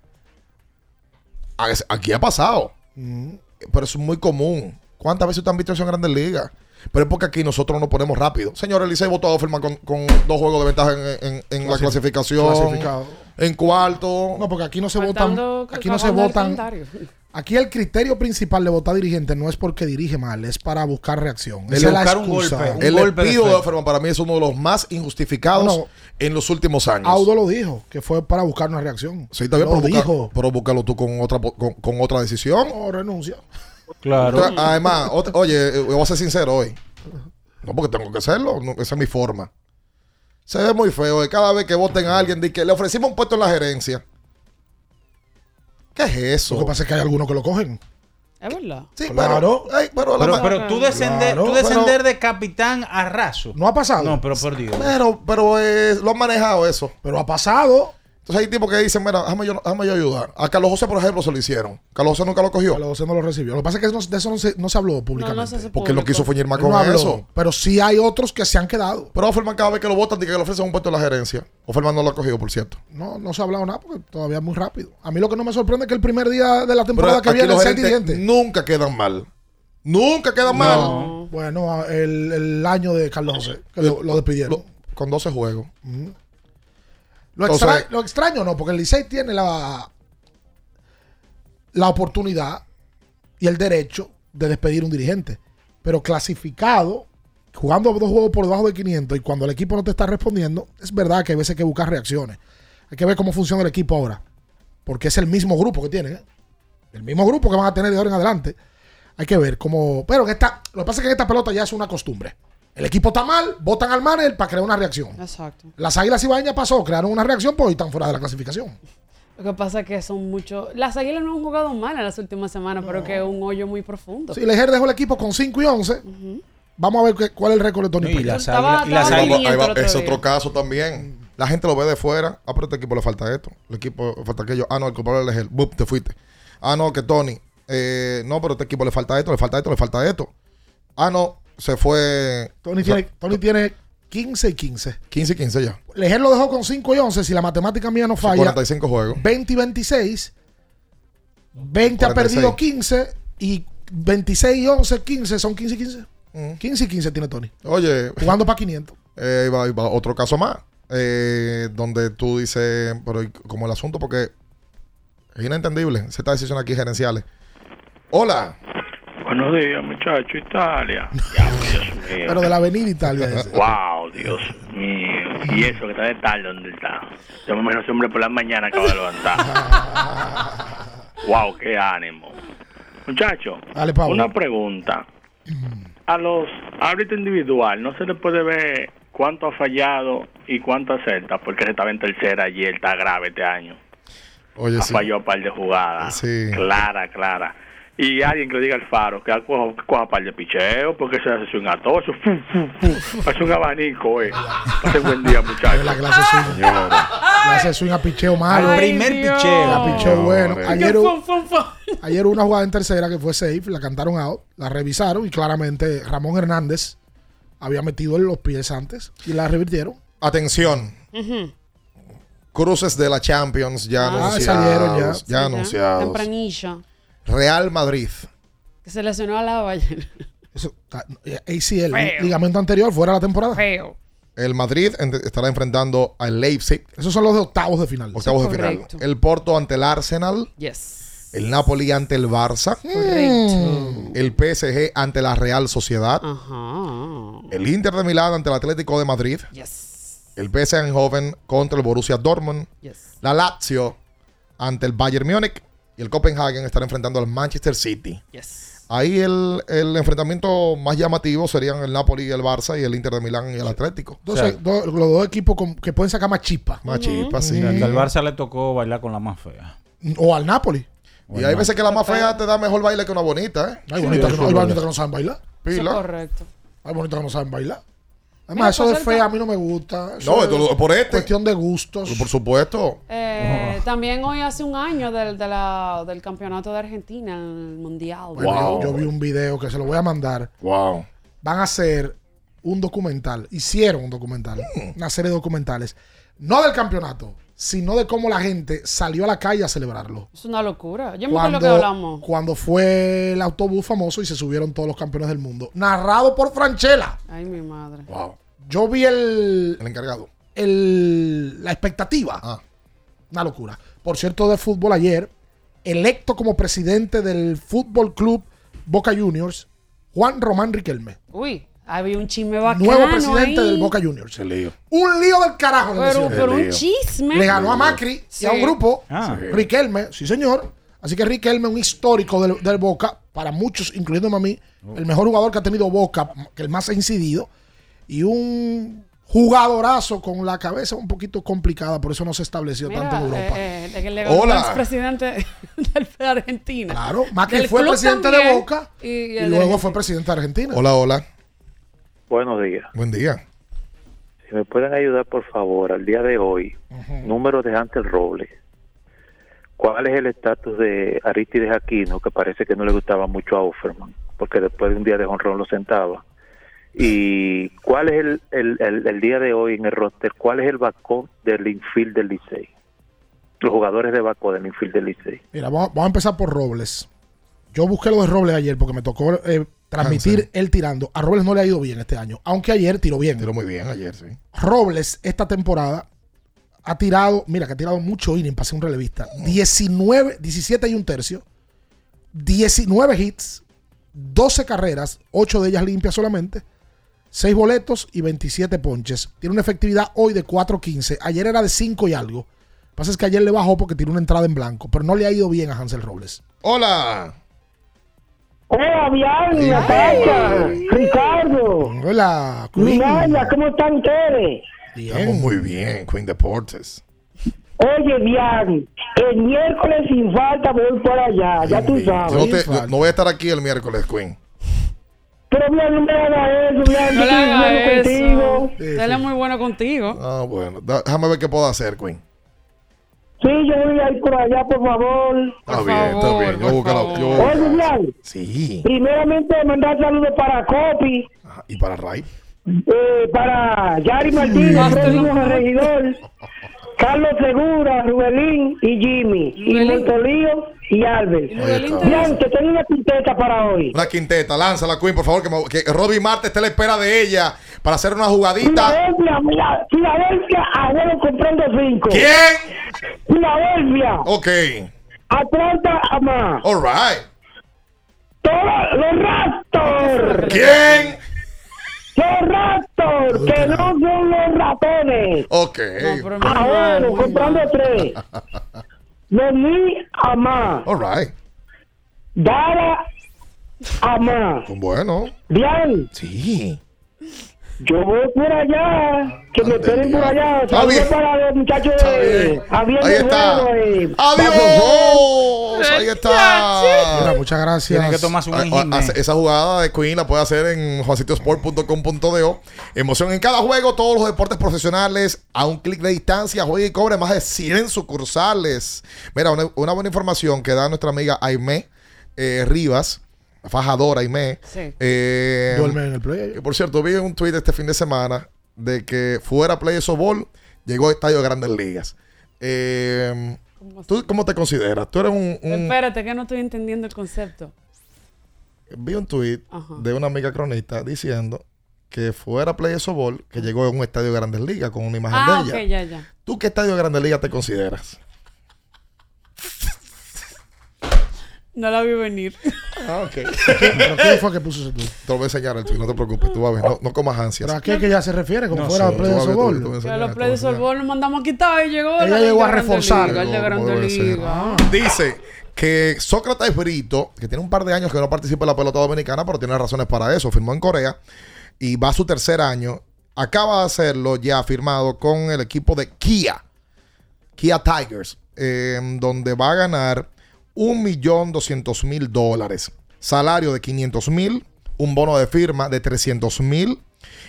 A- Aquí ha pasado. Pero es muy común. ¿Cuántas veces usted han visto eso en grandes ligas? Pero es porque aquí nosotros nos ponemos rápido. Señor Elisei votó a Offerman con, con dos juegos de ventaja en, en- en la Clasi- clasificación. clasificado. En cuarto. No, porque aquí no se Faltando votan. Aquí no se votan. Aquí el criterio principal de votar dirigente no es porque dirige mal, es para buscar reacción. El Esa es la buscar un excusa. golpe, un el golpe de despido de. Offerman para mí es uno de los más injustificados No. en los últimos años. Audo lo dijo, que fue para buscar una reacción. Sí, está bien, lo pero, dijo. pero búscalo tú con otra, con, con otra decisión. No, renuncia. Claro. Entonces, además, oye, eh, voy a ser sincero hoy. No, porque tengo que hacerlo. no, esa es mi forma. Se ve muy feo. eh, Cada vez que voten a alguien, de que le ofrecimos un puesto en la gerencia. ¿Qué es eso? Lo que pasa es que hay algunos que lo cogen. Es verdad. Sí, Claro. pero, ay, pero, Pero, tú descender, Claro, tú pero- descender de capitán a raso. No ha pasado. No, pero por Dios. pero, pero, eh, lo han manejado eso. Pero ha pasado. Entonces hay tipos que dicen, mira, déjame yo, déjame yo ayudar. A Carlos José, por ejemplo, se lo hicieron. Carlos José nunca lo cogió. Carlos José no lo recibió. Lo que pasa es que no- de eso no se, no se habló públicamente. No, no se hace Porque él no público. quiso fuñir más Él con no habló, eso. Pero sí hay otros que se han quedado. Pero Offerman cada vez que lo votan, dice que le ofrecen un puesto en la gerencia. Offerman no lo ha cogido, por cierto. No, no se ha hablado nada porque todavía es muy rápido. A mí lo que no me sorprende es que el primer día de la temporada Pero que viene gerentes dirigente. nunca quedan mal. Nunca quedan mal. No. Bueno, el, el año de Carlos José, que lo, lo despidieron. Lo- con 12 juegos. Lo, extra- lo extraño no, porque el Licey tiene la, la oportunidad y el derecho de despedir un dirigente. Pero clasificado, jugando dos juegos por debajo de 500 y cuando el equipo no te está respondiendo, es verdad que hay veces que buscar reacciones. Hay que ver cómo funciona el equipo ahora. Porque es el mismo grupo que tienen. ¿eh? El mismo grupo que van a tener de ahora en adelante. Hay que ver cómo... Pero en esta, lo que pasa es que en esta pelota ya es una costumbre. El equipo está mal, votan al manager para crear una reacción. Exacto. Las Águilas Ibañas pasó, crearon una reacción, pues hoy están fuera de la clasificación. Lo que pasa es que son muchos. Las águilas no han jugado mal en las últimas semanas, pero que es un hoyo muy profundo. Si Lejer dejó el equipo con 5 y 11, vamos a ver qué- cuál es el récord de Tony No, y las águilas- y las estaba águilas- Ahí va- el otro es día. otro caso también. La gente lo ve de fuera. Ah, pero a este equipo le falta esto. El equipo le falta aquello. Ah, no, el culpable es Lejer. Bup, te fuiste. Ah, no, que Tony. eh, no, pero a este equipo le falta esto, le falta esto, le falta esto. Ah, no, se fue. Tony, o sea, tiene, Tony tiene 15 y 15. 15 y 15 ya. Lejer lo dejó con 5 y 11, si la matemática mía no falla. 45 juegos. 20 y 26. 20 ha 46. perdido 15 y 26 y 11, 15 son 15 y 15. Mm. 15 y 15 tiene Tony. Oye, Jugando para 500. Eh, va, va otro caso más. eh, donde tú dices, pero ¿y como el asunto, porque es inentendible estas decisiones aquí gerenciales. Hola. Buenos días, muchacho, Italia. Ya, Dios mío. Pero de la Avenida Italia ese. Wow, Dios mío. Y eso que está de tal donde está. Yo me imagino ese hombre por la mañana acaba de levantar. wow, qué ánimo. Muchacho, Dale, Pablo. una pregunta. A los árbitros individual no se le puede ver cuánto ha fallado y cuánto acerta, porque se estaba en tercera ayer, está grave este año. Oye, ha sí. fallado un par de jugadas. Sí. Clara, clara. Y alguien que le diga al faro que coja, coja par de picheo, porque se hace un atoso. Hace un abanico, eh. Pase buen día, muchachos. La clase swing. Señores. Clase swing a picheo malo. Al primer picheo. A picheo bueno. Ayer, ayer hubo una jugada en tercera que fue safe, la cantaron out, la revisaron y claramente Ramón Hernández había metido los pies antes y la revirtieron. Atención. Cruces de la Champions ya Ah, anunciados. salieron ya. ya Sí, ya. anunciados. Real Madrid. Que se lesionó a la ayer. Eso, ta- eh, ACL, Feo. ligamento anterior, fuera de la temporada. Feo. El Madrid en- estará enfrentando al Leipzig. Esos son los de octavos de final. Octavos de final. correcto. El Porto ante el Arsenal. Yes. El Napoli ante el Barça. Correcto. El PSG ante la Real Sociedad. Ajá. El Inter de Milán ante el Atlético de Madrid. Yes. El PSV Eindhoven contra el Borussia Dortmund. Yes. La Lazio ante el Bayern Múnich y el Copenhagen estará enfrentando al Manchester City. Ahí el, el enfrentamiento más llamativo serían el Napoli y el Barça y el Inter de Milán y el Atlético. Entonces, do- los dos equipos con- que pueden sacar más chispa. Más chispa, sí. Al Barça le tocó bailar con la más fea. O al Napoli. Y hay veces que la más fea te da mejor baile que una bonita, ¿eh? Hay bonitas que, no, hay bonitas que no saben bailar. Pila. correcto. Hay bonitas que no saben bailar. Además, eso de cierto- fea a mí no me gusta. Eso No, es por este. Cuestión de gustos. Por supuesto. Eh, También hoy hace un año del, de la- del campeonato de Argentina, el Mundial. Bueno, yo, yo vi un video que se lo voy a mandar. Wow. Van a hacer un documental. Hicieron un documental. Mm. Una serie de documentales. No del campeonato, sino de cómo la gente salió a la calle a celebrarlo. Es una locura. Yo me acuerdo Cuando, que hablamos. cuando fue el autobús famoso y se subieron todos los campeones del mundo. Narrado por Franchella. Ay, mi madre. Yo vi el. El encargado. el- la expectativa. Ah. Una locura. Por cierto, de fútbol ayer, electo como presidente del Fútbol Club Boca Juniors, Juan Román Riquelme. Uy, había un chisme bacano Nuevo presidente ahí. del Boca Juniors. lío. Un lío del carajo. le Pero, decían. pero un chisme. Le ganó a Macri y a un grupo. Ah. Riquelme, sí señor. Así que Riquelme, un histórico del, del Boca, para muchos, incluyéndome a mí, el mejor jugador que ha tenido Boca, que el más ha incidido, y un jugadorazo con la cabeza un poquito complicada, por eso no se estableció Mira, tanto en Europa. eh, eh, que ganó Hola. del de Argentina. Claro, Macri Del fue club presidente de también, Boca y, y, el de luego fue presidente de Argentina. Hola, hola. Buenos días. Buen día. Si me pueden ayudar, por favor, al día de hoy, número de Ángel Robles. ¿Cuál es el estatus de Aristides Aquino, que parece que no le gustaba mucho a Offerman, porque después de un día de honrón lo sentaba? ¿Y cuál es el, el, el- el día de hoy en el roster? ¿Cuál es el backup del infield del Licey? Los jugadores de backup del infield del Licey. Mira, vamos, vamos a empezar por Robles. Yo busqué lo de Robles ayer porque me tocó eh, transmitir él tirando. A Robles no le ha ido bien este año, aunque ayer tiró bien. Tiró muy bien ayer, sí. Robles esta temporada ha tirado, mira que ha tirado mucho inning para ser un relevista. 19, 17 y un tercio, 19 hits, 12 carreras, 8 de ellas limpias solamente, 6 boletos y 27 ponches. Tiene una efectividad hoy de 4.15. Ayer era de 5 y algo. Lo que pasa es que ayer le bajó porque tiró una entrada en blanco, pero no le ha ido bien a Hansel Robles. Hola. Hola, bien, Natacha, Ricardo, Hola, Miranda, ¿cómo están ustedes? Estamos muy bien, Queen Deportes. Oye, bien, el miércoles sin falta voy por allá, ya tú Yo sabes. no, te- yo no voy a estar aquí el miércoles, Queen. Pero bien, no me hagas eso, bien, No yo contigo. Él es muy bueno contigo. Ah, bueno. Déjame ver qué puedo hacer, Queen. Sí, yo voy a ir por allá, por favor. Está bien, está bien. Yo busco la- yo- Oye, bien, Sí. primeramente mandar saludos para Copi, Y para Ray. eh, para Yari Martínez, próximo regidor, Carlos Segura, Rubelín y Jimmy, y Montolío y Albert. Bien, que tengo una quinteta para hoy. Una quinteta, lánzala, Queen, por favor, que, me- que Robbie Marte esté a la espera de ella para hacer una jugadita. Filadelfia, mira, Filadelfia, abuelo comprando cinco. ¿Quién? Filadelfia. Ok. Atlanta, Amá. All right. Todos los Raptors. ¿Quién? Los Raptors, que no son los ratones. Ok. Abuelo comprando tres. Vení, Amá. All right. Dara, Amá. Bueno. Bien. Sí. Yo voy por allá, que me esperen por allá. Saludos para los muchachos Está de. Javier Ahí está. Eh, ¡Adiós! Ahí está. Mira, muchas gracias. Tiene que tomarse un Ah, ah, Esa jugada de Queen la puede hacer en juancitosport.com.do. Emoción en cada juego, todos los deportes profesionales a un clic de distancia. Juega y cobre más de 100 sucursales. Mira, una, una buena información que da nuestra amiga Aimé eh, Rivas, fajadora Aimé. Sí. Eh, Duerme en el play. que por cierto, vi un tweet este fin de semana de que fuera Play de Sobol llegó a estadio de Grandes Ligas. Eh, ¿Tú cómo te consideras? Tú eres un, un- Espérate, que no estoy entendiendo el concepto. vi un tweet Ajá. de una amiga cronista diciendo que fuera Play de Sobol que llegó a un estadio de Grandes Ligas con una imagen Ah, de ella. ok, ya, ya. ¿Tú qué estadio de Grandes Ligas te consideras? No la vi venir. Ah, ok. ¿Pero quién fue que puso ese tweet? Te lo voy a enseñar el tweet, no te preocupes, tú vas a ver. No, no comas ansias. ¿Pero a qué que ya se refiere? Como No fuera sé, a play tú de softball. tú- tú Que los tú play de softball nos mandamos a quitar y llegó. Ella la llegó a reforzar. El. Liga. Dice que Sócrates Brito, que tiene un par de años que no participa en la pelota dominicana, pero tiene razones para eso. Firmó en Corea y va a su tercer año. Acaba de hacerlo ya firmado con el equipo de Kia, Kia Tigers, eh, donde va a ganar 1.200.000 dólares. Salario de 500.000, un bono de firma de 300.000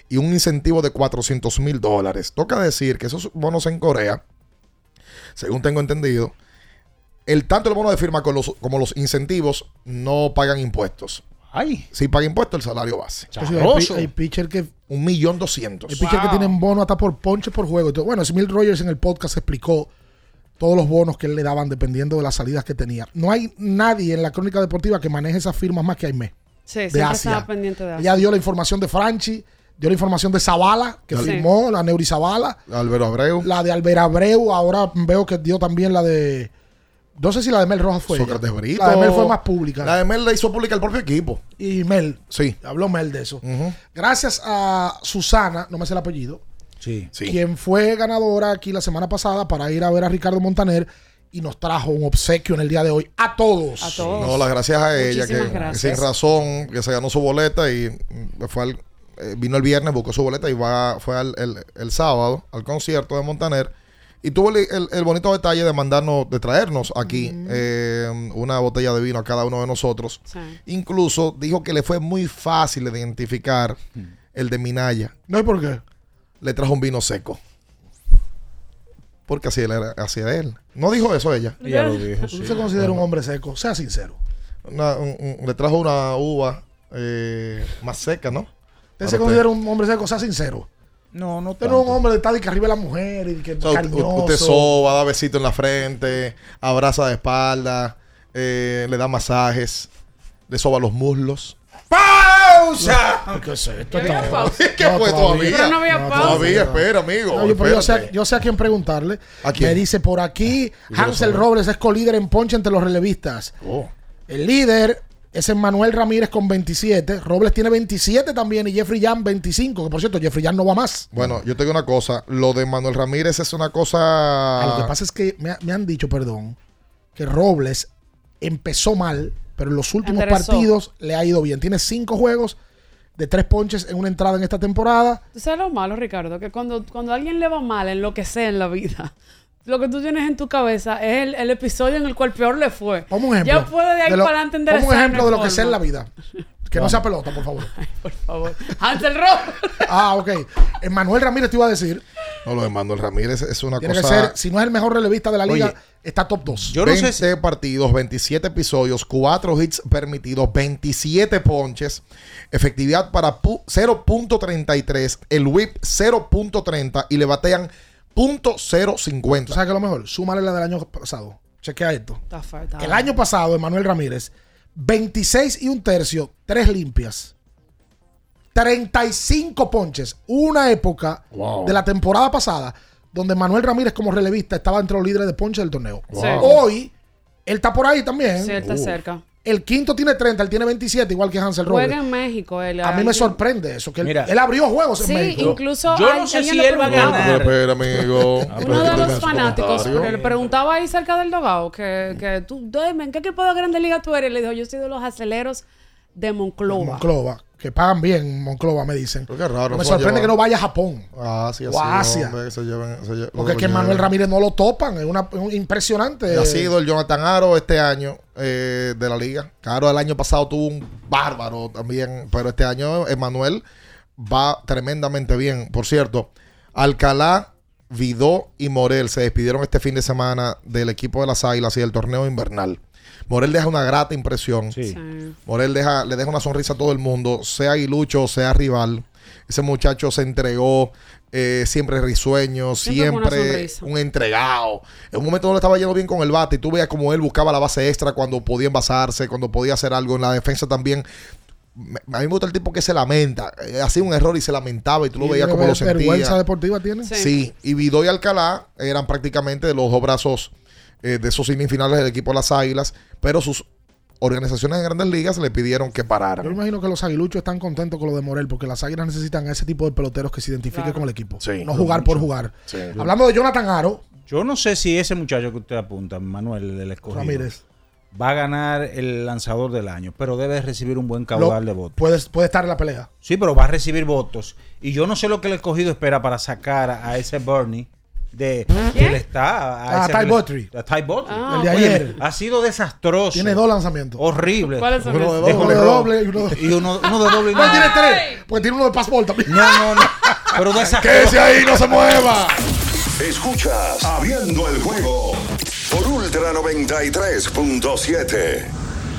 y un incentivo de 400.000 dólares. Toca decir que esos bonos en Corea, según tengo entendido, el tanto el bono de firma con los- como los incentivos no pagan impuestos. Ay. Sí paga impuestos el salario base. Sí, hay, pi- hay pitcher que Un millón doscientos. Hay pitcher que tienen bono hasta por ponche por juego. Entonces, bueno, Smith Rogers en el podcast explicó todos los bonos que él le daban dependiendo de las salidas que tenía. No hay nadie en la crónica deportiva que maneje esas firmas más que Aimé. Sí, de siempre Asia. estaba pendiente de Asia. Ella dio la información de Franchi, dio la información de Zavala, que Sí. firmó, la Neuri Zavala. Álvaro Abreu. La de Albert Abreu, ahora veo que dio también la de... No sé si la de Mel Rojas fue. Sócrates Brito. La de Mel fue más pública. La de Mel la hizo pública el propio equipo. Y Mel. Sí. Habló Mel de eso. Gracias a Susana, no me sé el apellido, Sí. quien fue ganadora aquí la semana pasada para ir a ver a Ricardo Montaner y nos trajo un obsequio en el día de hoy a todos. A todos. No, las gracias a ella que, Muchísimas que gracias. sin razón que se ganó su boleta y mm, fue al- eh, vino el viernes, buscó su boleta y va, fue al- el, el sábado al concierto de Montaner y tuvo el, el- el bonito detalle de mandarnos, de traernos aquí eh, una botella de vino a cada uno de nosotros. Sí. Incluso dijo que le fue muy fácil identificar el de Minaya. No hay por qué. Le trajo un vino seco. Porque así era, así era él. No dijo eso ella. Ella lo dijo, sí. se considera un hombre seco, sea sincero. Una- un- un- le trajo una uva eh, más seca, ¿no? Usted se considera un hombre seco, sea sincero. No, no Usted no es un hombre de estar de que arriba de la mujer y que O sea, cariñoso. usted soba, da besito en la frente, abraza de espalda, eh, le da masajes, le soba los muslos. ¡Pausa! ¿Qué es esto? ¿Qué había No, pausa? ¿Qué no, fue todavía? Pero no había pausa. Todavía, espera, amigo. No, yo, pero yo, sé, yo sé a quién preguntarle. ¿A quién? Me dice por aquí, Hansel Robles es colíder en ponche entre los relevistas. Oh. El líder es Emmanuel Ramírez con 27. Robles tiene 27 también y Jeffrey Jan 25. Que por cierto, Jeffrey Jan no va más. Bueno, yo te digo una cosa. Lo de Manuel Ramírez es una cosa. Ah, Lo que pasa es que me, ha- me han dicho, perdón, que Robles empezó mal, pero en los últimos Enderezó. partidos le ha ido bien. Tiene cinco juegos de tres ponches en una entrada en esta temporada. Tú sabes lo malo, Ricardo, que cuando, cuando a alguien le va mal en lo que sea en la vida, lo que tú tienes en tu cabeza es el, el episodio en el cual peor le fue. Ponme un ejemplo. Ya puede de ahí lo- para adelante ponme un ejemplo de lo que sea en la vida. Que no sea pelota, por favor. Por favor. Hansel Robles. Ah, ok. Emmanuel Ramírez te iba a decir. No, lo de Manuel Ramírez es una Tiene que cosa. ser, si no es el mejor relevista de la liga, Oye, está top 2. Yo no 20 sé si- partidos, 27 episodios, 4 hits permitidos, 27 ponches, efectividad para pu- 0.33, el whip 0.30 y le batean .050. ¿Tú sabes qué es lo mejor? Súmale la del año pasado. Chequea esto. Está fuerte. El año pasado, Emanuel Ramírez, 26 y un tercio, 3 limpias. 35 ponches. Una época Wow. de la temporada pasada donde Manuel Ramírez como relevista estaba entre los líderes de ponches del torneo. Sí. Hoy, él está por ahí también. Sí, él está Uh. cerca. El quinto tiene 30, él tiene 27, igual que Hansel Robles. Juega en México. Él, A mí me sorprende eso, que él, Mira. él abrió juegos en Sí, México. incluso Yo no sé si él va a ganar. Espera, amigo. Uno de los fanáticos le preguntaba ahí cerca del dogado que, que tú, dime, ¿en qué equipo de Grande Liga tú eres? Le dijo, yo soy de los aceleros de Monclova. Monclova, que pagan bien en Monclova, me dicen. Pero qué raro, me sorprende que no vaya a Japón. Ah, sí. O Asia. hombre, que se lleven- se lle- Porque es que Manuel. Ramírez no lo topan. Es una, un impresionante. Ha sido el Jonathan Aro este año eh, de la liga. Caro el año pasado tuvo un bárbaro también, pero este año Emanuel va tremendamente bien. Por cierto, Alcalá, Vidó y Morel se despidieron este fin de semana del equipo de las Águilas y del torneo invernal. Morel deja una grata impresión. Sí. Sí. Morel deja, le deja una sonrisa a todo el mundo, sea aguilucho, sea rival. Ese muchacho se entregó, eh, siempre risueño, Siempre un entregado. En un momento no le estaba yendo bien con el bate y tú veías como él buscaba la base extra cuando podía envasarse, cuando podía hacer algo en la defensa también. Me- A mí me gusta el tipo que se lamenta. Eh, Hacía un error y se lamentaba y tú lo veías como lo vergüenza sentía. deportiva tiene. Sí. Sí, y Vidó y Alcalá eran prácticamente los dos brazos eh, de esos semifinales del equipo de las Águilas, pero sus organizaciones en grandes ligas le pidieron que pararan. Yo imagino que los aguiluchos están contentos con lo de Morel porque las águilas necesitan a ese tipo de peloteros que se identifiquen Claro. con el equipo. Sí. no jugar por jugar. Sí. Hablando de Jonathan Aro, Yo no sé si ese muchacho que usted apunta, Manuel del escogido, Ramírez. va a ganar el lanzador del año, pero debe recibir un buen caudal de votos. puede, puede estar en la pelea. Sí, pero va a recibir votos. Y yo no sé lo que el escogido espera para sacar a ese Bernie de que le está Ah, ese Ty Buttrey. a Ty Buttrey. Ah, El de ayer. ha sido desastroso. Tiene dos lanzamientos. Horrible. ¿Cuáles son Uno de Uno doble, de robo. doble y uno de- y uno, uno de doble y No, tiene tres. Porque tiene uno de passball también. No, no, no. Pero desastroso. ¡Quédese ahí, no se mueva! Escuchas Abriendo el juego por Ultra 93.7.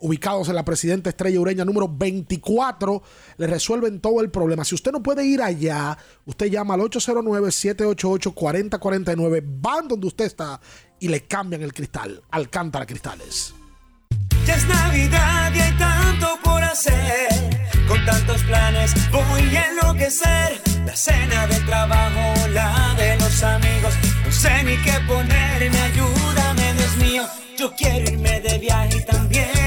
Ubicados en la Presidenta Estrella Ureña número 24, le resuelven todo el problema. Si usted no puede ir allá, usted llama al 809-788-4049, van donde usted está y le cambian el cristal. Alcántara Cristales. Ya es Navidad y hay tanto por hacer. Con tantos planes voy a enloquecer. La cena del trabajo, la de los amigos. No sé ni qué ponerme, ayúdame, Dios mío. Yo quiero irme de viaje también.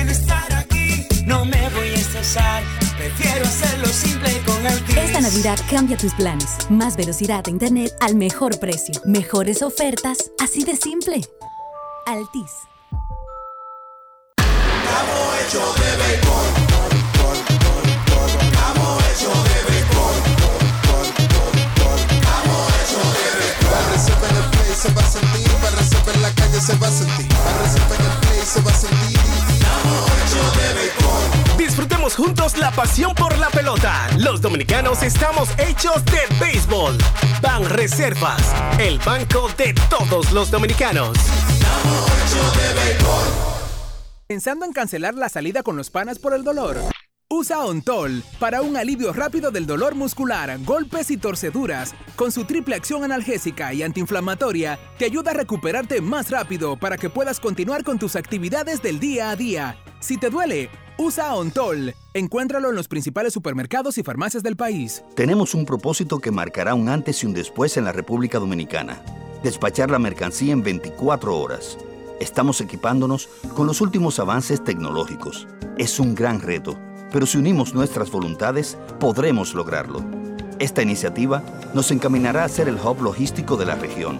No me voy a estresar, prefiero hacerlo simple con el tips. Esta Navidad cambia tus planes. Más velocidad de internet al mejor precio. Mejores ofertas, así de simple. Altis. Barrecife en el play se va a sentir, Barrecife en la calle se va a sentir, Barrecife en el play se va a sentir. Disfrutemos juntos la pasión por la pelota. Los dominicanos estamos hechos de béisbol. Ban Reservas, el banco de todos los dominicanos. ¿Pensando en cancelar la salida con los panas por el dolor? Usa Ontol para un alivio rápido del dolor muscular, golpes y torceduras. Con su triple acción analgésica y antiinflamatoria, te ayuda a recuperarte más rápido para que puedas continuar con tus actividades del día a día. Si te duele, usa Ontol. Encuéntralo en los principales supermercados y farmacias del país. Tenemos un propósito que marcará un antes y un después en la República Dominicana. Despachar la mercancía en 24 horas. Estamos equipándonos con los últimos avances tecnológicos. Es un gran reto, pero si unimos nuestras voluntades, podremos lograrlo. Esta iniciativa nos encaminará a ser el hub logístico de la región.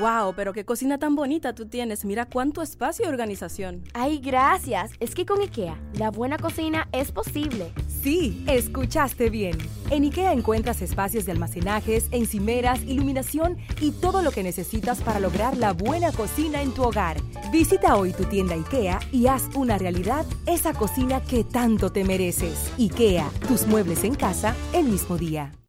Wow, pero qué cocina tan bonita tú tienes. Mira cuánto espacio y organización. Ay, gracias. Es que con IKEA, la buena cocina es posible. Sí, escuchaste bien. En IKEA encuentras espacios de almacenajes, encimeras, iluminación y todo lo que necesitas para lograr la buena cocina en tu hogar. Visita hoy tu tienda IKEA y haz una realidad esa cocina que tanto te mereces. IKEA, tus muebles en casa el mismo día.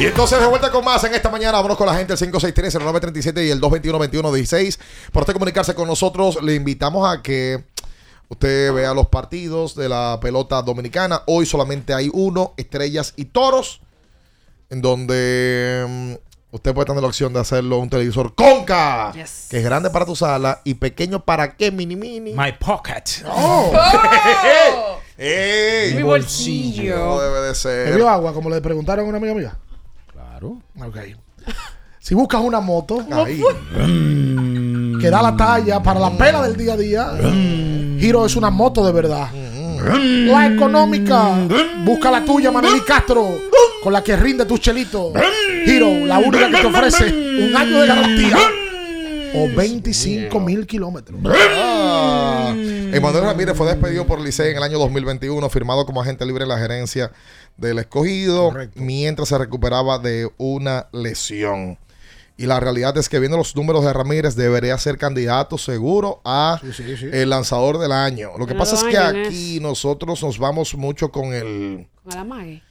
Y entonces de vuelta con más en esta mañana. Vámonos con la gente, el 563-0937 y el 221-2116. Por usted comunicarse con nosotros, le invitamos a que usted vea los partidos de la pelota dominicana. Hoy solamente hay uno, Estrellas y Toros, en donde mm, usted puede tener la opción de hacerlo un televisor Conca, que es grande para tu sala y pequeño para qué, mini mini. My pocket. Oh. ¡Ey! Mi bolsillo. No debe de ser. ¿Bebió agua como le preguntaron a una amiga mía? Claro. Ok. Si buscas una moto Ahí. que da la talla para la pela del día a día, Giro es una moto de verdad. La económica. Busca la tuya, Maneli Castro, con la que rinde tus chelitos. Giro, la única que te ofrece un año de garantía o 25 mil kilómetros. Ah. Emanuel Ramírez fue despedido por Licey en el año 2021, firmado como agente libre en la gerencia del escogido, mientras se recuperaba de una lesión. Y la realidad es que viendo los números de Ramírez debería ser candidato seguro a sí, sí. el lanzador del año. Lo que No pasa es que aquí nosotros nos vamos mucho con el Con la.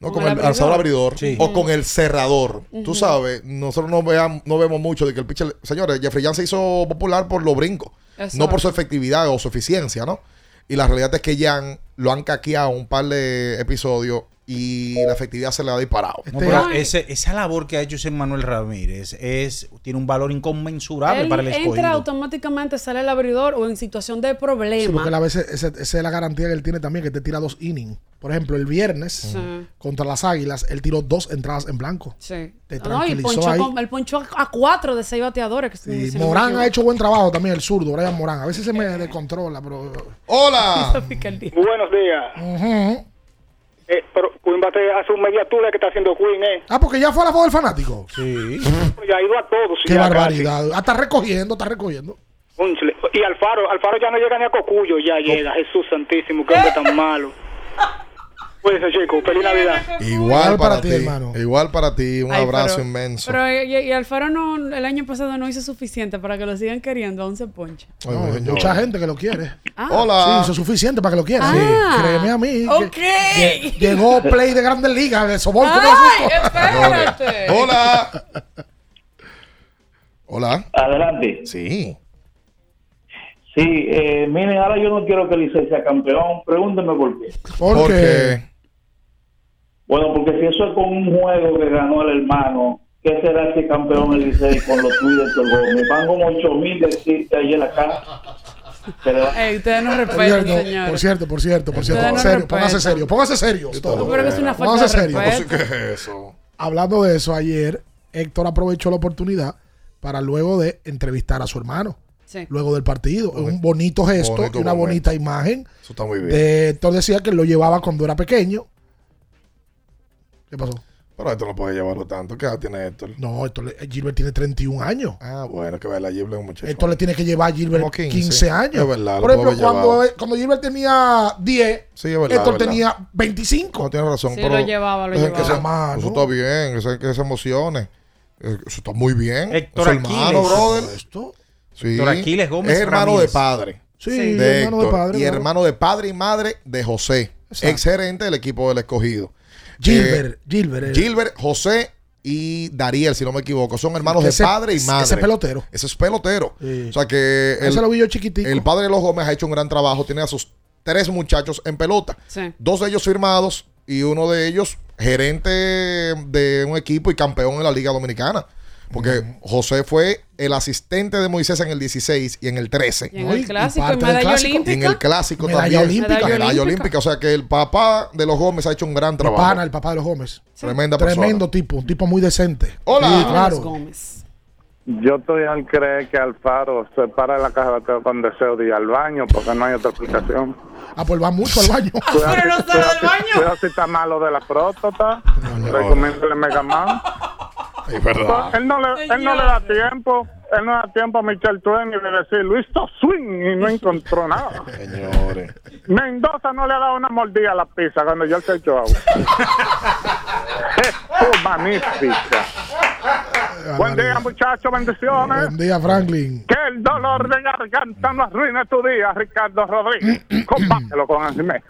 No, Con con, el lanzador abridor. Sí. o con el cerrador. Tú sabes, nosotros no, veam- no vemos mucho de que el pitcher. Señores, Jeffrey Young se hizo popular por los brincos, Exacto. no por su efectividad o su eficiencia, ¿no? Y la realidad es que Young lo han caqueado un par de episodios y la efectividad se le ha disparado. No, pero ese- esa labor que ha hecho ese Manuel Ramírez es, tiene un valor inconmensurable Él para el escogido. entra automáticamente, sale el abridor o en situación de Sí, problema. porque él a veces esa es la garantía que él tiene también, que te tira dos innings. Por ejemplo, el viernes Sí. contra las Águilas, él tiró dos entradas en blanco. Sí. Te No, y tranquilizó ponchó ahí. con- él ponchó a, cuatro de seis bateadores. Que no me Morán ha hecho buen trabajo también, el zurdo, Brian Morán. A veces se me descontrola, pero. ¡Hola! Buenos días. Eh, pero Hace un media tour que está haciendo Queen, ¿eh? Ah, porque ya fue a la voz del fanático. Sí. Ya ha ido a todos. Qué ya barbaridad. Ah, está recogiendo, está recogiendo. Y Alfaro, Alfaro ya no llega ni a Cocuyo, ya llega. Jesús Santísimo, qué hombre tan malo. Pues chico, feliz Navidad. Igual para, para ti, hermano. Igual para ti, un Ay, abrazo pero- inmenso. Pero y, y Alfaro no, el año pasado no hizo suficiente para que lo sigan queriendo, aún se poncha. No, hay mucha gente que lo quiere. Ah. Hola. Sí, es suficiente para que lo quiera. Ah. Sí, créeme a mí. que- Ok. que llegó Play de Grandes Ligas, de Sobol. Ay, espérate. Hola. Hola. Adelante. Sí. Sí, eh, miren, ahora yo no quiero que el Licey sea campeón. Pregúntenme por qué. ¿Por, qué? Bueno, porque si eso es con un juego que ganó el hermano, ¿qué será ese campeón el Licey con los tweets de Gómez? Van como 8 mil de en la cara. Ey, ustedes no respetan, por cierto, por cierto, por cierto. No Serio, póngase serio, póngase serio. Yo creo que es una falta Póngase de serio. respeto. ¿Qué es eso? Hablando de eso, ayer Héctor aprovechó la oportunidad para luego de entrevistar a su hermano. Sí. Luego del partido. un bonito gesto bonito y una momento. bonita imagen. Eso está muy bien. De Héctor decía que lo llevaba cuando era pequeño. ¿Qué pasó? Pero esto no puede llevarlo tanto. ¿Qué edad tiene Héctor? No, Héctor, le- Gilbert tiene 31 años. Ah, bueno, que vea la Gilbert es un muchacho. Esto le tiene que llevar a Gilbert Como 15, 15. años. Es verdad, Por ejemplo, cuando, llevado. cuando Gilbert tenía 10, Sí, es verdad, Héctor es verdad. tenía 25. No, tiene razón. Sí, pero lo llevaba, lo dejen que llevaba. se- Eso está bien, eso, que se emocione. Eh, Eso está muy bien. Héctor hermano, brother. Esto. Sí. Héctor Aquiles Gómez Es hermano Ramírez. de padre. Sí, de hermano de padre, Y claro. hermano de padre y madre de José, Exacto. ex gerente del equipo del escogido. Gilbert, Eh, Gilbert. Gilbert, José y Dariel, si no me equivoco. Son hermanos Ese- de padre y madre. ese pelotero. Ese es pelotero. Sí. O sea que Ese lo vi yo chiquitico. el padre de los Gómez ha hecho un gran trabajo. Tiene a sus tres muchachos en pelota. Sí. Dos de ellos firmados y uno de ellos gerente de un equipo y campeón en la Liga Dominicana. Porque José fue el asistente de Moisés en el 16 y en el 13. Y en No, el clásico, y parte del medalla clásico. Y en olímpica. el clásico Medalla también. olímpica. Medalla, Medalla olímpica. olímpica. O sea que el papá de los Gómez ha hecho un gran trabajo. pana, el papá de los Gómez. Tremenda persona. Tremendo tipo, un tipo muy decente. Hola. Sí, Gómez claro. Gómez. Yo estoy al creer que Alfaro se para en la carretera con deseo de ir al baño porque no hay otra explicación. Ah, pues va mucho al baño. Cuidado pero no sale del baño. Cuidado si está malo de la próstata. Recomiéndale Mega Man. Es verdad. Él no, le, él no le da tiempo. Él no da tiempo a Michel Twain y de decir Luis swing y no encontró nada. Señores. Mendoza no le ha dado una mordida a la pizza cuando yo se echó agua. es magnífica. Buen día, muchachos, bendiciones. Buen día, Franklin. Que el dolor de garganta no arruine tu día, Ricardo Rodríguez. Compártelo con Anjimé.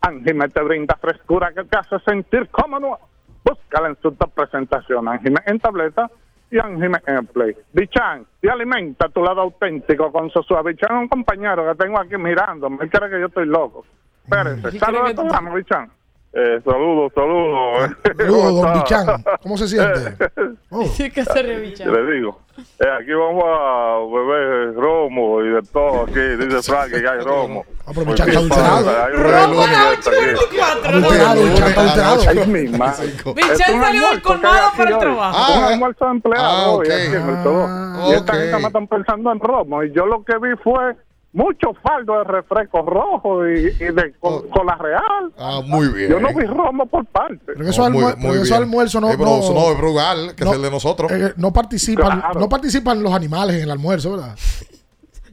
Anjimé te brinda frescura que te hace sentir cómodo. Búscala en su top presentación, Anjimé en tableta y Anjimé en play. Bichan, y alimenta tu lado auténtico con Sosúa. Bichan es un compañero que tengo aquí mirándome. Él cree que yo estoy loco. Espérense. ¿Y Saludos a programa, Bichan. Eh, saludos, saludos. Saludos, don. Bichán. ¿Cómo se siente? Oh, Sí que se revicha. Le digo, eh, aquí vamos a beber romo y de todo aquí, dice Frank que hay romo. Ah, pero Bichán está alterado. hay un Romo a las reunión aquí. 8.24. ¿no? Alterado, Bichán está alterado. Bichán salió del colmado aquí para el trabajo. un Ah, almuerzo de empleados ah, hoy ok. aquí en el todo. Ah, Y esta gente me están pensando en romo. Y yo lo que vi fue mucho faldo de refresco rojo y, y de Oh. con, la real. Ah, muy bien. Yo no vi romo por parte. Pero eso, No, muy- almuer- muy pero eso bien. almuerzo no, Eh, eso no no, es Brugal, que no, es el de nosotros. eh, no participan, Claro. no participan los animales en el almuerzo, ¿verdad?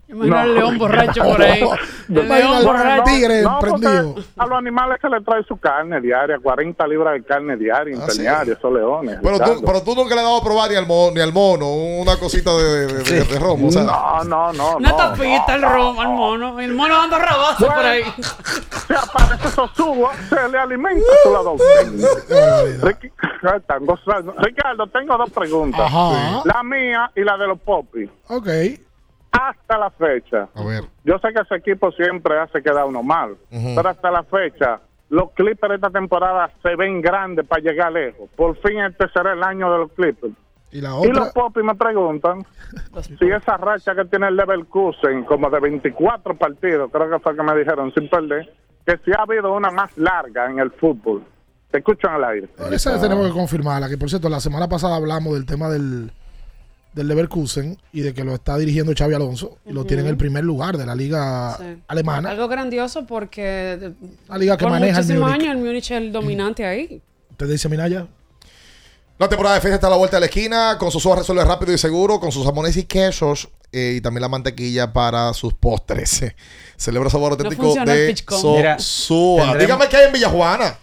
Imagino No. al león borracho por ahí. El Imagina león al borracho. tigre No, porque prendido. a los animales se les trae su carne diaria, 40 libras de carne diaria, Ah, sí. interdiaria, esos leones. Pero tú, pero tú nunca le has dado a probar ni al mono, ni al mono una cosita de, de, de- de romo. O sea, No, no, no. Una no, tapita, el no, romo, al mono. El mono dando rabazo por ahí. Se aparece Sosubo, se le alimenta a su lado. Ricardo, tengo dos preguntas. Ajá. La mía y la de los popis. Ok. Hasta la fecha. a ver. Yo sé que ese equipo siempre hace quedar uno mal, pero hasta la fecha, los Clippers de esta temporada se ven grandes para llegar lejos. Por fin este será el año de los Clippers. Y la Y los otra, popis me preguntan si esa racha que tiene el Leverkusen, como de 24 partidos, creo que fue que me dijeron sin perder, que si ha habido una más larga en el fútbol. Te escucho en el aire. esa tenemos que confirmarla. Que por cierto, la semana pasada hablamos del tema del, del Leverkusen y de que lo está dirigiendo Xavi Alonso y lo tiene en el primer lugar de la liga Sí. alemana. Algo grandioso porque La liga que por maneja el muchísimos años el Múnich es el dominante ahí. ¿Usted dice Minaya? La temporada de fecha está a la vuelta de la esquina. Con Sosúa resuelve rápido y seguro. Con sus jamones y quesos. eh, y también la mantequilla para sus postres. Celebra sabor auténtico el de Sosúa. Dígame qué hay en Villajuana.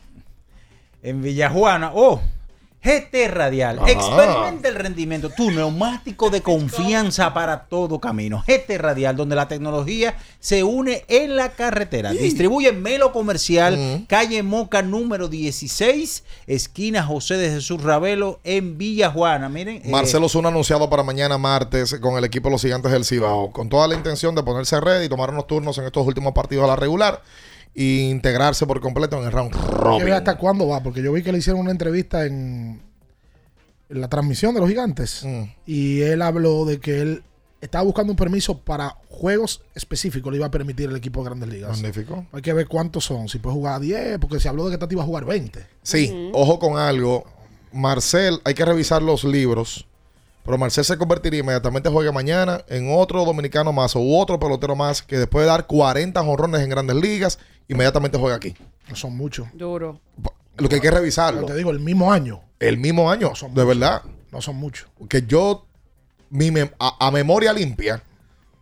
En Villajuana. Oh, GT Radial. Ajá. Experimenta el rendimiento. Tu neumático de confianza para todo camino. GT Radial, donde la tecnología se une en la carretera. Distribuye Melo Comercial, calle Moca número 16, esquina José de Jesús Ravelo, en Villajuana. Miren. eh, Marcelo Zuna anunciado para mañana martes con el equipo de los gigantes del Cibao. Con toda la intención de ponerse red y tomar unos turnos en estos últimos partidos a la regular. E integrarse por completo en el round Que robin. hasta cuándo va, porque yo vi que le hicieron una entrevista en, en la transmisión de los gigantes Mm. y él habló de que él estaba buscando un permiso para juegos específicos, le iba a permitir el equipo de Grandes Ligas. Magnífico. Hay que ver cuántos son, si puede jugar 10, porque se habló de que Tati iba a jugar 20. Sí, ojo con algo. Marcel, hay que revisar los libros. Pero Marcel se convertiría inmediatamente juegue mañana en otro dominicano más o otro pelotero más que después de dar 40 jonrones en grandes ligas, inmediatamente juega aquí. No son muchos. Duro. Lo que hay que revisarlo. Te digo, el mismo año. El mismo año, de verdad. No son muchos. Que yo, mi mem- a, a memoria limpia,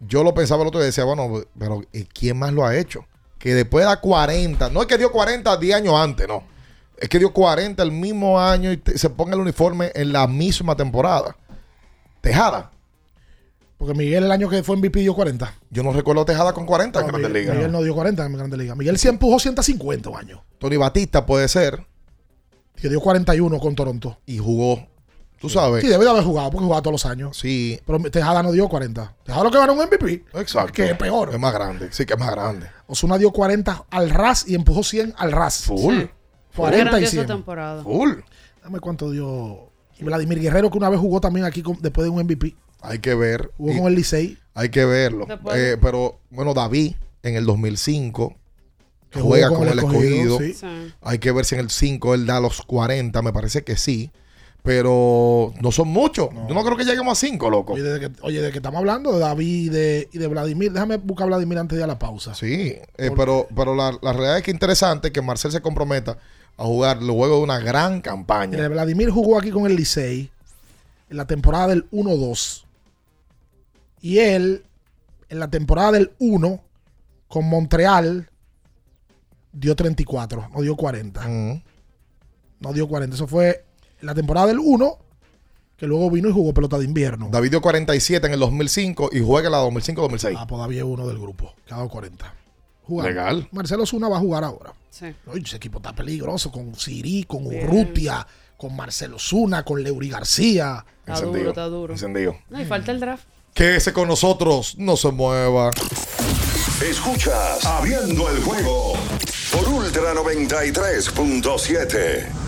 yo lo pensaba el otro día y decía, bueno, pero ¿y ¿quién más lo ha hecho? Que después da 40, no es que dio 40 10 años antes, no. Es que dio 40 el mismo año y te- se ponga el uniforme en la misma temporada. Tejada. Porque Miguel el año que fue MVP dio 40. Yo no recuerdo Tejada con 40 en No, Grandes Miguel, Ligas. Miguel no dio 40 en Grandes Ligas. Miguel sí empujó 150 un año. Tony Batista puede ser. Que dio 41 con Toronto. Y jugó. Tú sabes. Sí, debe de haber jugado, porque jugaba todos los años. Sí. Pero Tejada no dio 40. Tejada lo que ganó un MVP. Exacto. Que es peor. Es más grande. Sí, que es más grande. Osuna dio 40 al ras y empujó 100 al ras. Full. Sí. 40 y Grandiosa 100. temporada. Full. Dame cuánto dio. Y Vladimir Guerrero, que una vez jugó también aquí con- después de un MVP. Hay que ver. Jugó Y- con el Licey. Hay que verlo. Eh, pero, bueno, David en el 2005 Que juega con, el escogido. sí. Sí. Hay que ver si en el 5 él da los 40. Me parece que sí. Pero no son muchos. Yo no creo que lleguemos a 5, loco. Oye, desde que, oye, de que estamos hablando de David y de, y de Vladimir, déjame buscar a Vladimir antes de ir a la pausa. Sí, eh, pero, pero la, la realidad es que interesante que Marcel se comprometa a jugar luego de una gran campaña. Vladimir jugó aquí con el Licey en la temporada del 1-2. Y él, en la temporada del 1, con Montreal, dio 34, no dio 40. No dio 40. Eso fue en la temporada del 1, que luego vino y jugó pelota de invierno. David dio 47 en el 2005 y juega en la 2005-2006. Ah, pues David es uno del grupo, que ha dado 40. Jugando. Legal. Marcelo Zuna va a jugar ahora. Sí. Oye, ese equipo está peligroso con Siri, con Bien. Urrutia, con Marcelo Zuna, con Leury García. Está duro, está duro. Encendido. No, y falta el draft. Quédese con nosotros, no se mueva. Escuchas Abriendo el juego por Ultra 93.7.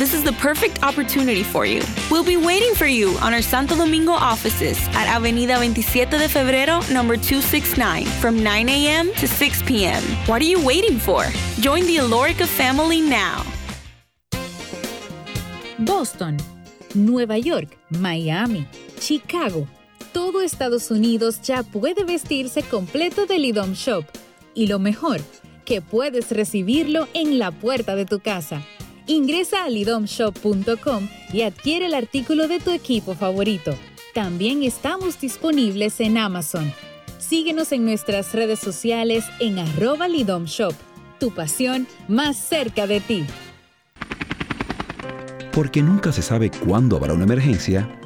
This is the perfect opportunity for you. We'll be waiting for you on our Santo Domingo offices at Avenida 27 de Febrero, number 269, from 9 a.m. to 6 p.m. What are you waiting for? Join the Alorica family now. Boston, Nueva York, Miami, Chicago. Todo Estados Unidos ya puede vestirse completo del IDOM Shop. Y lo mejor, que puedes recibirlo en la puerta de tu casa. Ingresa a lidomshop.com y adquiere el artículo de tu equipo favorito. También estamos disponibles en Amazon. Síguenos en nuestras redes sociales en arroba lidomshop. Tu pasión más cerca de ti. Porque nunca se sabe cuándo habrá una emergencia,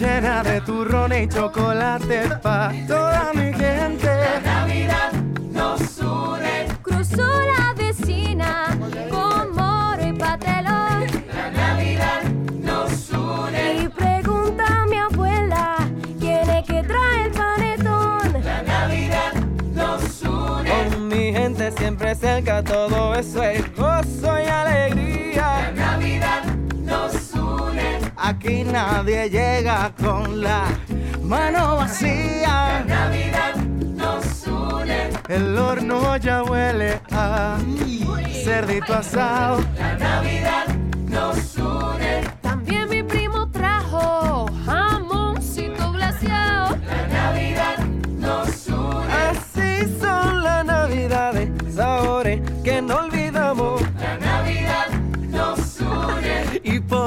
Llena de turrones y chocolate pa' toda mi gente. La Navidad nos une. Cruzó la vecina con moro y patelón. La Navidad nos une. Y pregunta a mi abuela quién es que trae el panetón. La Navidad nos une. Con mi gente siempre cerca, todo eso es gozo y alegría. Aquí nadie llega con la mano vacía. La Navidad nos une. El horno ya huele a cerdito asado. La Navidad nos une.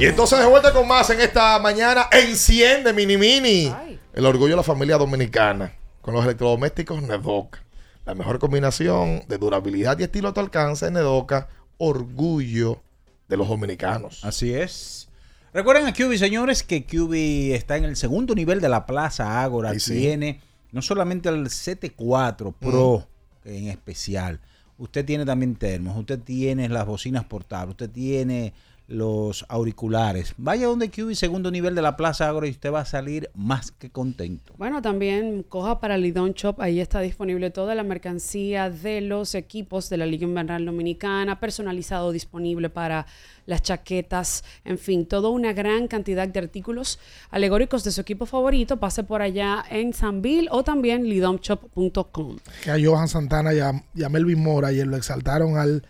Y entonces de vuelta con más en esta mañana. Enciende Mini Mini. El orgullo de la familia dominicana. Con los electrodomésticos Nedoca. La mejor combinación de durabilidad y estilo a tu alcance. Nedoca. Orgullo de los dominicanos. Así es. Recuerden a QB, señores, que QB está en el segundo nivel de la Plaza Ágora. Sí. Tiene no solamente el CT4 Pro en especial. Usted tiene también termos, usted tiene las bocinas portables, usted tiene los auriculares. Vaya donde QB, segundo nivel de la Plaza Ágora y usted va a salir más que contento. Bueno, también coja para Lidón Shop, ahí está disponible toda la mercancía de los equipos de la Liga Invernal Dominicana, personalizado, disponible para las chaquetas, en fin, toda una gran cantidad de artículos alegóricos de su equipo favorito. Pase por allá en Sanville o también lidomshop.com. Que a Johan Santana y a, y a Melvin Mora ayer lo exaltaron al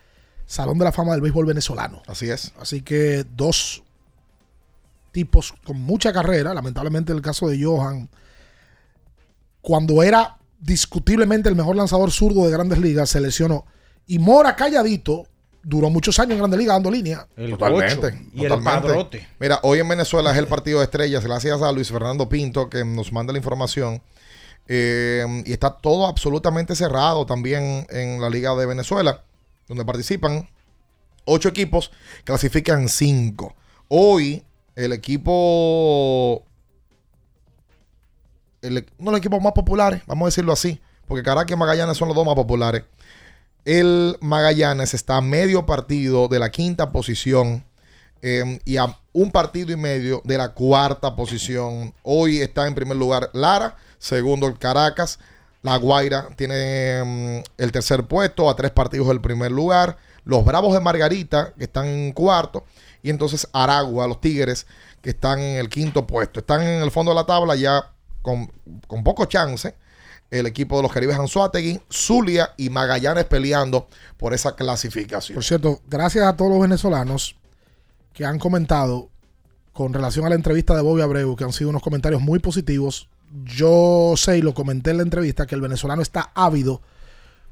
Salón de la Fama del Béisbol Venezolano. Así es. Así que dos tipos con mucha carrera, lamentablemente el caso de Johan, cuando era discutiblemente el mejor lanzador zurdo de grandes ligas, se lesionó. Y Mora calladito, duró muchos años en grandes ligas dando línea. El Totalmente. ocho y el totalmente. padrote. Mira, hoy en Venezuela es el partido de estrellas. Gracias a Luis Fernando Pinto que nos manda la información. Eh, y está todo absolutamente cerrado también en la Liga de Venezuela, donde participan ocho equipos, clasifican cinco. Hoy el equipo. el- uno de los equipos más populares, vamos a decirlo así, porque Caracas y Magallanes son los dos más populares. El Magallanes está a medio partido de la quinta posición eh, y a un partido y medio de la cuarta posición. Hoy está en primer lugar Lara, segundo el Caracas. La Guaira tiene mm, el tercer puesto, a tres partidos del primer lugar. Los Bravos de Margarita, que están en cuarto. Y entonces Aragua, los Tigres, que están en el quinto puesto. Están en el fondo de la tabla ya con, con poco chance. El equipo de los Caribes Anzuategui, Zulia y Magallanes peleando por esa clasificación. Por cierto, gracias a todos los venezolanos que han comentado con relación a la entrevista de Bobby Abreu, que han sido unos comentarios muy positivos. Yo sé y lo comenté en la entrevista que el venezolano está ávido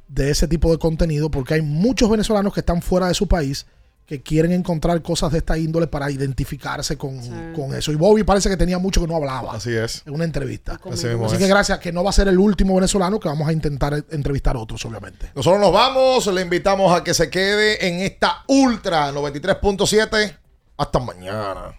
de ese tipo de contenido porque hay muchos venezolanos que están fuera de su país que quieren encontrar cosas de esta índole para identificarse con, con eso. Y Bobby parece que tenía mucho que no hablaba. Así es. En una entrevista. Así Así es. que gracias, que no va a ser el último venezolano que vamos a intentar entrevistar otros, obviamente. Nosotros nos vamos, le invitamos a que se quede en esta Ultra 93.7. Hasta mañana.